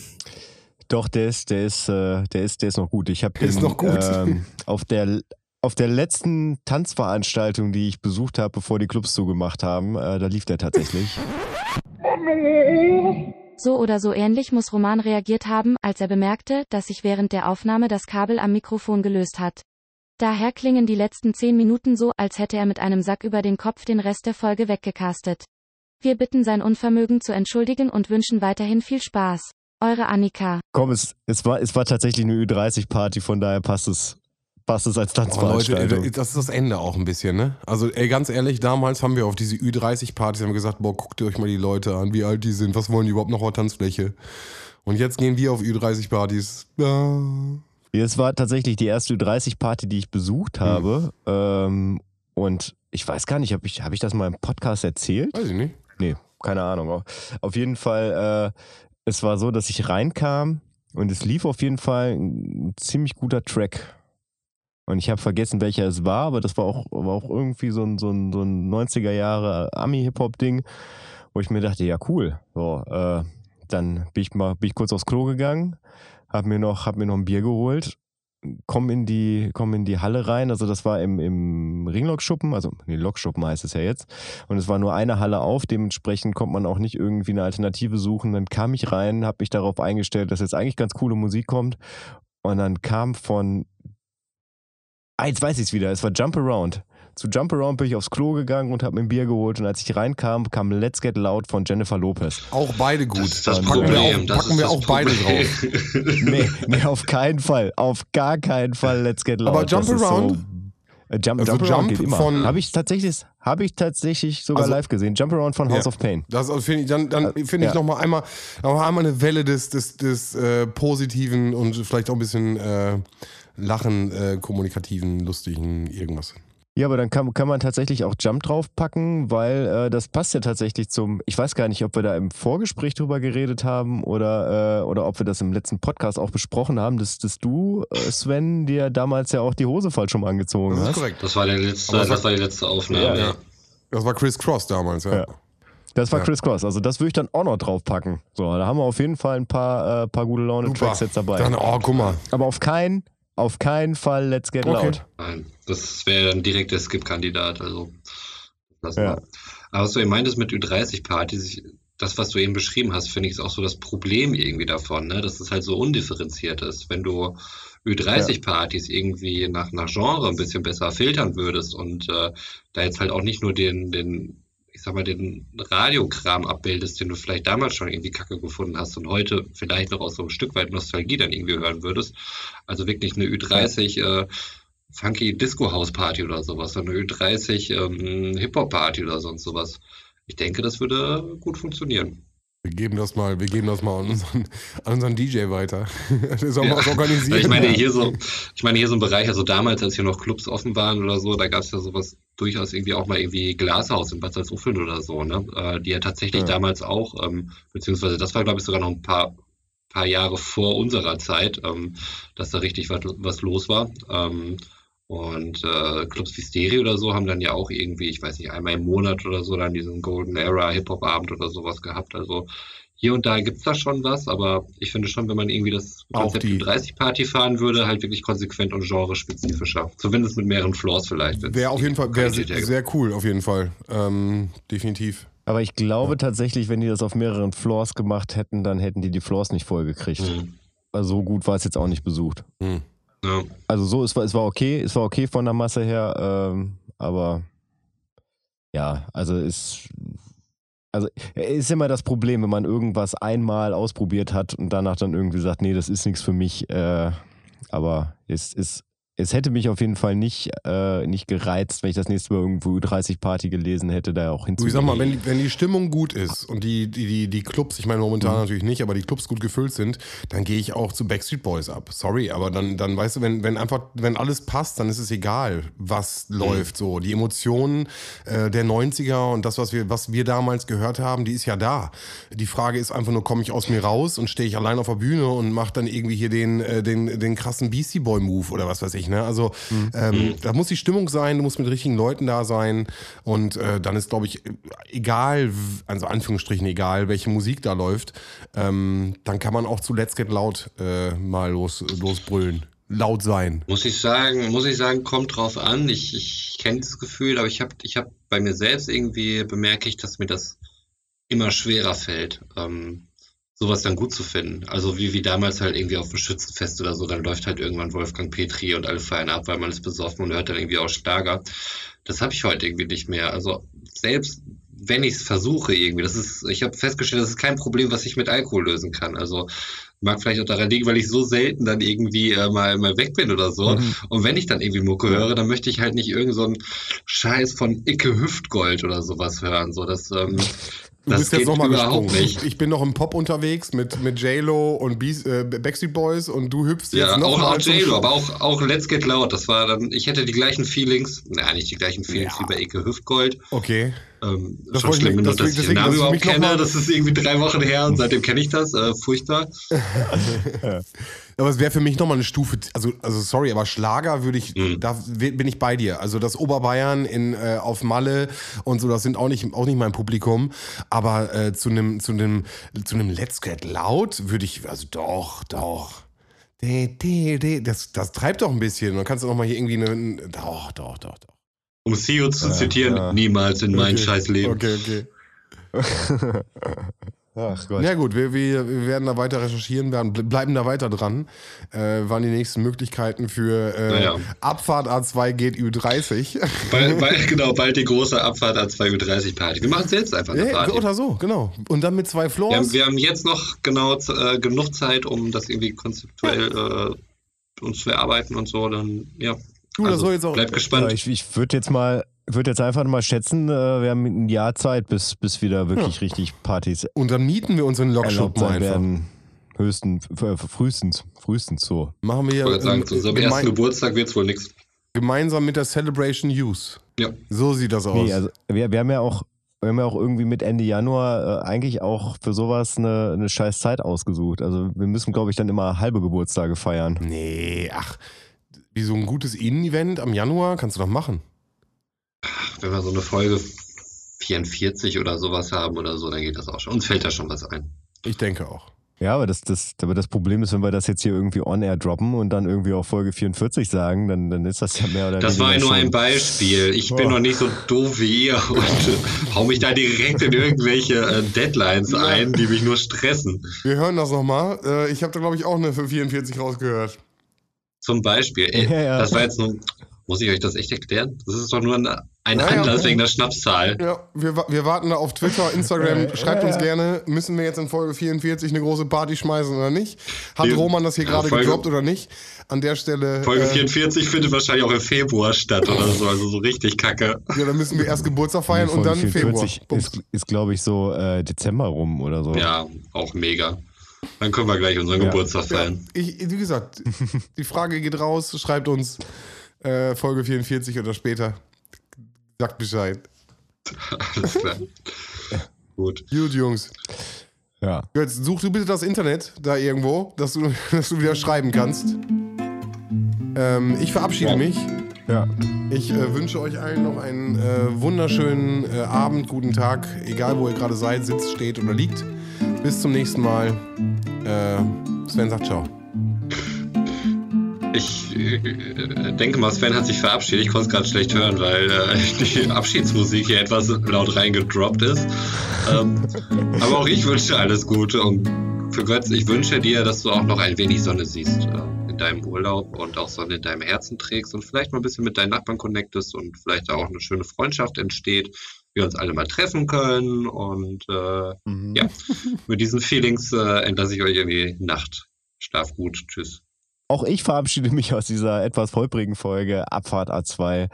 Doch, der ist, der ist, äh, der ist, der ist noch gut. Ich habe Der ist noch gut. Ähm, auf der auf der letzten Tanzveranstaltung, die ich besucht habe, bevor die Clubs zugemacht haben, äh, da lief der tatsächlich. So oder so ähnlich muss Roman reagiert haben, als er bemerkte, dass sich während der Aufnahme das Kabel am Mikrofon gelöst hat. Daher klingen die letzten zehn Minuten so, als hätte er mit einem Sack über den Kopf den Rest der Folge weggecastet. Wir bitten sein Unvermögen zu entschuldigen und wünschen weiterhin viel Spaß. Eure Annika. Komm, es, es war, es war tatsächlich eine Ü30-Party, von daher passt es, passt es als Oh, Leute, Tanzveranstaltung. ey, das ist das Ende auch ein bisschen, ne? Also, ey, ganz ehrlich, damals haben wir auf diese Ü30-Partys haben wir gesagt, boah, guckt ihr euch mal die Leute an, wie alt die sind, was wollen die überhaupt noch auf Tanzfläche? Und jetzt gehen wir auf Ü30-Partys. Ja. Es war tatsächlich die erste Ü30-Party, die ich besucht Hm. habe. Ähm, und ich weiß gar nicht, habe ich, hab ich das mal im Podcast erzählt? Weiß ich nicht. Nee, keine Ahnung. Auf jeden Fall, äh, es war so, dass ich reinkam und es lief auf jeden Fall ein ziemlich guter Track. Und ich habe vergessen, welcher es war, aber das war auch, war auch irgendwie so ein, so ein, so ein 90er Jahre Ami-Hip-Hop-Ding, wo ich mir dachte, ja cool. So, äh, dann bin ich mal, bin ich kurz aufs Klo gegangen, hab mir noch, hab mir noch ein Bier geholt, komm in die, komm in die Halle rein. Also das war im, im Ringlockschuppen, also nee, Lokschuppen heißt es ja jetzt. Und es war nur eine Halle auf, dementsprechend konnte man auch nicht irgendwie eine Alternative suchen. Dann kam ich rein, habe mich darauf eingestellt, dass jetzt eigentlich ganz coole Musik kommt. Und dann kam von, ah, jetzt weiß ich es wieder, es war Jump Around. Zu Jump Around bin ich aufs Klo gegangen und habe mir ein Bier geholt. Und als ich reinkam, kam Let's Get Loud von Jennifer Lopez. Auch beide gut. Das ist das packen wir Problem. auch, packen wir auch beide Problem. drauf. Nee, nee, auf keinen Fall. Auf gar keinen Fall Let's Get Loud. Aber Jump Das Around? So, Äh, Jump, Also Jump, Around Jump geht immer. von- Habe ich tatsächlich, habe ich tatsächlich sogar Also- live gesehen. Jump Around von House Ja. of Pain. Das also finde ich, dann, dann Äh, finde ich ja. noch mal einmal, noch mal einmal eine Welle des, des, des äh, positiven und vielleicht auch ein bisschen äh, lachen, äh, kommunikativen, lustigen irgendwas. Ja, aber dann kann, kann man tatsächlich auch Jump draufpacken, weil äh, das passt ja tatsächlich zum. Ich weiß gar nicht, ob wir da im Vorgespräch drüber geredet haben oder, äh, oder ob wir das im letzten Podcast auch besprochen haben, dass, dass du, äh, Sven, dir damals ja auch die Hose falsch rum angezogen Das ist hast. korrekt. Das war, der letzte, das das war die letzte Aufnahme. Ja, Ja, Das war Chris Cross damals, ja. Ja. Das war Ja. Chris Cross. Also das würde ich dann auch noch draufpacken. So, da haben wir auf jeden Fall ein paar, äh, paar gute Laune-Tracks jetzt dabei. Dann, oh, guck mal. Aber auf keinen, auf keinen Fall Let's Get Okay. Loud. Nein, das wäre dann direkt der Skip-Kandidat. Also, lass Ja. mal. Aber was du eben meintest mit Ü30-Partys, ich- das, was du eben beschrieben hast, finde ich, ist auch so das Problem irgendwie davon, ne? dass es halt so undifferenziert ist. Wenn du Ü30-Partys irgendwie nach, nach Genre ein bisschen besser filtern würdest und äh, da jetzt halt auch nicht nur den, den, ich sag mal, den Radiokram abbildest, den du vielleicht damals schon irgendwie kacke gefunden hast und heute vielleicht noch aus so einem Stück weit Nostalgie dann irgendwie hören würdest. Also wirklich eine Ü30 äh, Funky Disco House Party oder sowas, eine Ü30 ähm, Hip Hop Party oder sonst sowas. Ich denke, das würde gut funktionieren. Wir geben das mal, wir geben das mal an unseren, an unseren DJ weiter. Der soll Ja. mal was organisieren. Ich meine, hier so, ich meine, hier so ein Bereich, also damals, als hier noch Clubs offen waren oder so, da gab es ja sowas durchaus irgendwie auch mal irgendwie Glashaus in Bad Salzuflen oder so, ne? Äh, die ja tatsächlich Ja. damals auch, ähm, beziehungsweise das war, glaube ich, sogar noch ein paar, paar Jahre vor unserer Zeit, ähm, dass da richtig was, was los war. Ähm, und äh, Clubs wie Stereo oder so haben dann ja auch irgendwie, ich weiß nicht, einmal im Monat oder so dann diesen Golden Era Hip-Hop-Abend oder sowas gehabt. Also hier und da gibt's da schon was, aber ich finde schon, wenn man irgendwie das Konzept die- 30-Party fahren würde, halt wirklich konsequent und genrespezifischer. Zumindest mit mehreren Floors vielleicht. Wäre auf jeden Fall wär sehr cool, auf jeden Fall. Ähm, definitiv. Aber ich glaube tatsächlich, wenn die das auf mehreren Floors gemacht hätten, dann hätten die die Floors nicht voll gekriegt. Mhm. Also so gut war es jetzt auch nicht besucht. Hm. Ja. Also so, es war, es war okay, es war okay von der Masse her, ähm, aber ja, also ist, also ist immer das Problem, wenn man irgendwas einmal ausprobiert hat und danach dann irgendwie sagt, nee, das ist nichts für mich, äh, aber es ist, es hätte mich auf jeden Fall nicht, äh, nicht gereizt, wenn ich das nächste Mal irgendwo 30 Party gelesen hätte, da auch hinzugehen. ich sag mal, wenn, die- wenn die Stimmung gut ist und die, die, die, die Clubs, ich meine momentan Mhm. natürlich nicht, aber die Clubs gut gefüllt sind, dann gehe ich auch zu Backstreet Boys ab. Sorry, aber dann, dann weißt du, wenn, wenn einfach, wenn alles passt, dann ist es egal, was Mhm. läuft so. Die Emotionen äh, der 90er und das, was wir, was wir damals gehört haben, die ist ja da. Die Frage ist einfach nur, komme ich aus mir raus und stehe ich allein auf der Bühne und mache dann irgendwie hier den, äh, den, den krassen Beastie Boy Move oder was weiß ich, ne? Also ähm, da muss die Stimmung sein, du musst mit richtigen Leuten da sein und äh, dann ist, glaube ich, egal, also Anführungsstrichen egal, welche Musik da läuft, ähm, dann kann man auch zu Let's Get Loud äh, mal los, losbrüllen. Laut sein. Muss ich sagen, muss ich sagen, kommt drauf an. Ich, ich kenne dieses Gefühl, aber ich habe ich hab bei mir selbst irgendwie bemerke ich, dass mir das immer schwerer fällt, ähm, sowas dann gut zu finden. Also wie, wie damals halt irgendwie auf dem Schützenfest oder so, dann läuft halt irgendwann Wolfgang Petri und alle feiern ab, weil man ist besoffen und hört dann irgendwie auch Schlager. Das habe ich heute irgendwie nicht mehr. Also selbst wenn ich es versuche irgendwie, das ist, ich habe festgestellt, das ist kein Problem, was ich mit Alkohol lösen kann. Also mag vielleicht auch daran liegen, weil ich so selten dann irgendwie äh, mal, mal weg bin oder so. Mhm. Und wenn ich dann irgendwie Mucke höre, dann möchte ich halt nicht irgend so einen Scheiß von Icke Hüftgold oder sowas hören. So, das, ähm, Du das bist jetzt nochmal überhaupt gesprungen. nicht. Ich bin noch im Pop unterwegs mit, mit J-Lo und Beast, äh, Backstreet Boys und du hüpfst Ja, jetzt noch auch, mal auch J-Lo, aber auch, auch Let's Get Loud. Das war dann, ich hätte die gleichen Feelings, naja, nicht die gleichen Feelings Ja. wie bei Icke Hüftgold. Okay. Ähm, Das schon schlimm dass ich den Namen überhaupt kenne. Das ist irgendwie drei Wochen her und seitdem kenne ich das. Äh, furchtbar. Aber es wäre für mich nochmal eine Stufe, also, also sorry, aber Schlager würde ich, Mhm. da bin ich bei dir. Also das Oberbayern in, äh, auf Malle und so, das sind auch nicht, auch nicht mein Publikum. Aber äh, zu einem zu einem zu einem Let's Get Loud würde ich, also doch, doch. Das, das treibt doch ein bisschen. Dann kannst du noch mal hier irgendwie eine, doch, doch, doch, doch. Um CEO zu zitieren, ja. niemals in mein Okay. scheiß Leben. Okay, okay. Ach Gott. Na gut, wir, wir, wir werden da weiter recherchieren, werden, ble- bleiben da weiter dran. Äh, waren die nächsten Möglichkeiten für äh, Naja. Abfahrt A2 geht Ü30. Bald, bald, genau, bald die große Abfahrt A2 Party. Wir machen es jetzt einfach eine Ja, Party. oder so, genau. Und dann mit zwei Wir Floors. haben, wir haben jetzt noch genau äh, genug Zeit, um das irgendwie konzeptuell äh, uns zu erarbeiten und so. Dann, ja, Du, das Also, soll jetzt auch. Bleib gespannt. Ja, ich ich würde jetzt mal, würde jetzt einfach mal schätzen, äh, wir haben ein Jahr Zeit, bis, bis wieder wirklich richtig Partys Und dann mieten wir unseren erlaubt mal einfach. werden. Höchstens, äh, frühestens, frühestens so. Machen wir Ich ja wollte sagen, zu unserem ersten Geburtstag wird es wohl nichts. gemeinsam mit der Celebration Use. Ja. So sieht das aus. Nee, also wir, wir haben ja auch, wir haben ja auch irgendwie mit Ende Januar äh, eigentlich auch für sowas eine, eine scheiß Zeit ausgesucht. Also wir müssen, glaube ich, dann immer halbe Geburtstage feiern. nee, ach, wie so ein gutes Innen-Event am Januar kannst du doch machen. Wenn wir so eine Folge 44 oder sowas haben oder so, dann geht das auch schon. Uns fällt da schon was ein. Ich denke auch. Ja, aber das, das, aber das Problem ist, wenn wir das jetzt hier irgendwie on-air droppen und dann irgendwie auf Folge 44 sagen, dann, dann ist das ja mehr oder Das weniger war ja nur schon- ein Beispiel. Ich bin Oh. noch nicht so doof wie ihr und äh, hau mich da direkt in irgendwelche äh, Deadlines Ja. ein, die mich nur stressen. Wir hören das nochmal. Äh, ich habe da, glaube ich, auch eine für 44 rausgehört. Zum Beispiel. Ey, Ja, ja. Das war jetzt nur. Muss ich euch das echt erklären? Das ist doch nur ein, ein Ja, ja. Anlass wegen der Schnapszahl. Ja, wir, wir warten da auf Twitter, Instagram. Ja, Schreibt ja, uns ja. gerne, müssen wir jetzt in Folge 44 eine große Party schmeißen oder nicht? Hat Die- Roman das hier Ja, gerade Folge- gedroppt oder nicht? An der Stelle. Folge äh, 44 findet wahrscheinlich auch im Februar statt oder so, also so richtig kacke. Ja, dann müssen wir erst Geburtstag feiern und dann Februar. 44 Bums. ist, ist glaube ich, so äh, Dezember rum oder so. Ja, auch mega. Dann können wir gleich unseren Ja. Geburtstag Ja, feiern. ich, wie gesagt, die Frage geht raus. Schreibt uns äh, Folge 44 oder später. Sagt Bescheid. Alles klar. Gut. Gut, Jungs. ja. Jetzt such du bitte das Internet da irgendwo, dass du, dass du wieder schreiben kannst. Ähm, ich verabschiede Ja. mich. ja. Ich äh, wünsche euch allen noch einen äh, wunderschönen äh, Abend, guten Tag, egal wo ihr gerade seid, sitzt, steht oder liegt. Bis zum nächsten Mal. Äh, Sven sagt ciao. Ich äh, denke mal, Sven hat sich verabschiedet. Ich konnte es gerade schlecht hören, weil äh, die Abschiedsmusik hier etwas laut reingedroppt ist. Ähm, aber auch ich wünsche alles Gute und für Götz, ich wünsche dir, dass du auch noch ein wenig Sonne siehst äh, in deinem Urlaub und auch Sonne in deinem Herzen trägst und vielleicht mal ein bisschen mit deinen Nachbarn connectest und vielleicht auch eine schöne Freundschaft entsteht, wir uns alle mal treffen können und äh, Mhm. ja, mit diesen Feelings äh, entlasse ich euch in die Nacht. Schlaf gut, tschüss. Auch ich verabschiede mich aus dieser etwas holprigen Folge Abfahrt A2.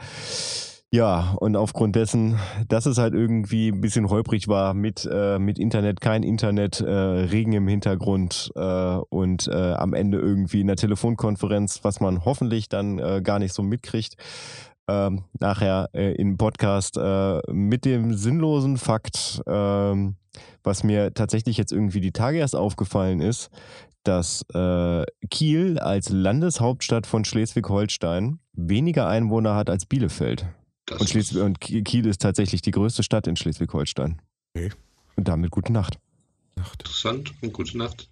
Ja, und aufgrund dessen, dass es halt irgendwie ein bisschen holprig war mit, äh, mit Internet, kein Internet, äh, Regen im Hintergrund äh, und äh, am Ende irgendwie in der Telefonkonferenz, was man hoffentlich dann äh, gar nicht so mitkriegt, ähm, nachher äh, im Podcast mit dem sinnlosen Fakt, ähm, was mir tatsächlich jetzt irgendwie die Tage erst aufgefallen ist, dass äh, Kiel als Landeshauptstadt von Schleswig-Holstein weniger Einwohner hat als Bielefeld. Das Und, Schleswig und Ki- Kiel ist tatsächlich die größte Stadt in Schleswig-Holstein. Okay. Und damit gute Nacht. ist interessant und gute Nacht.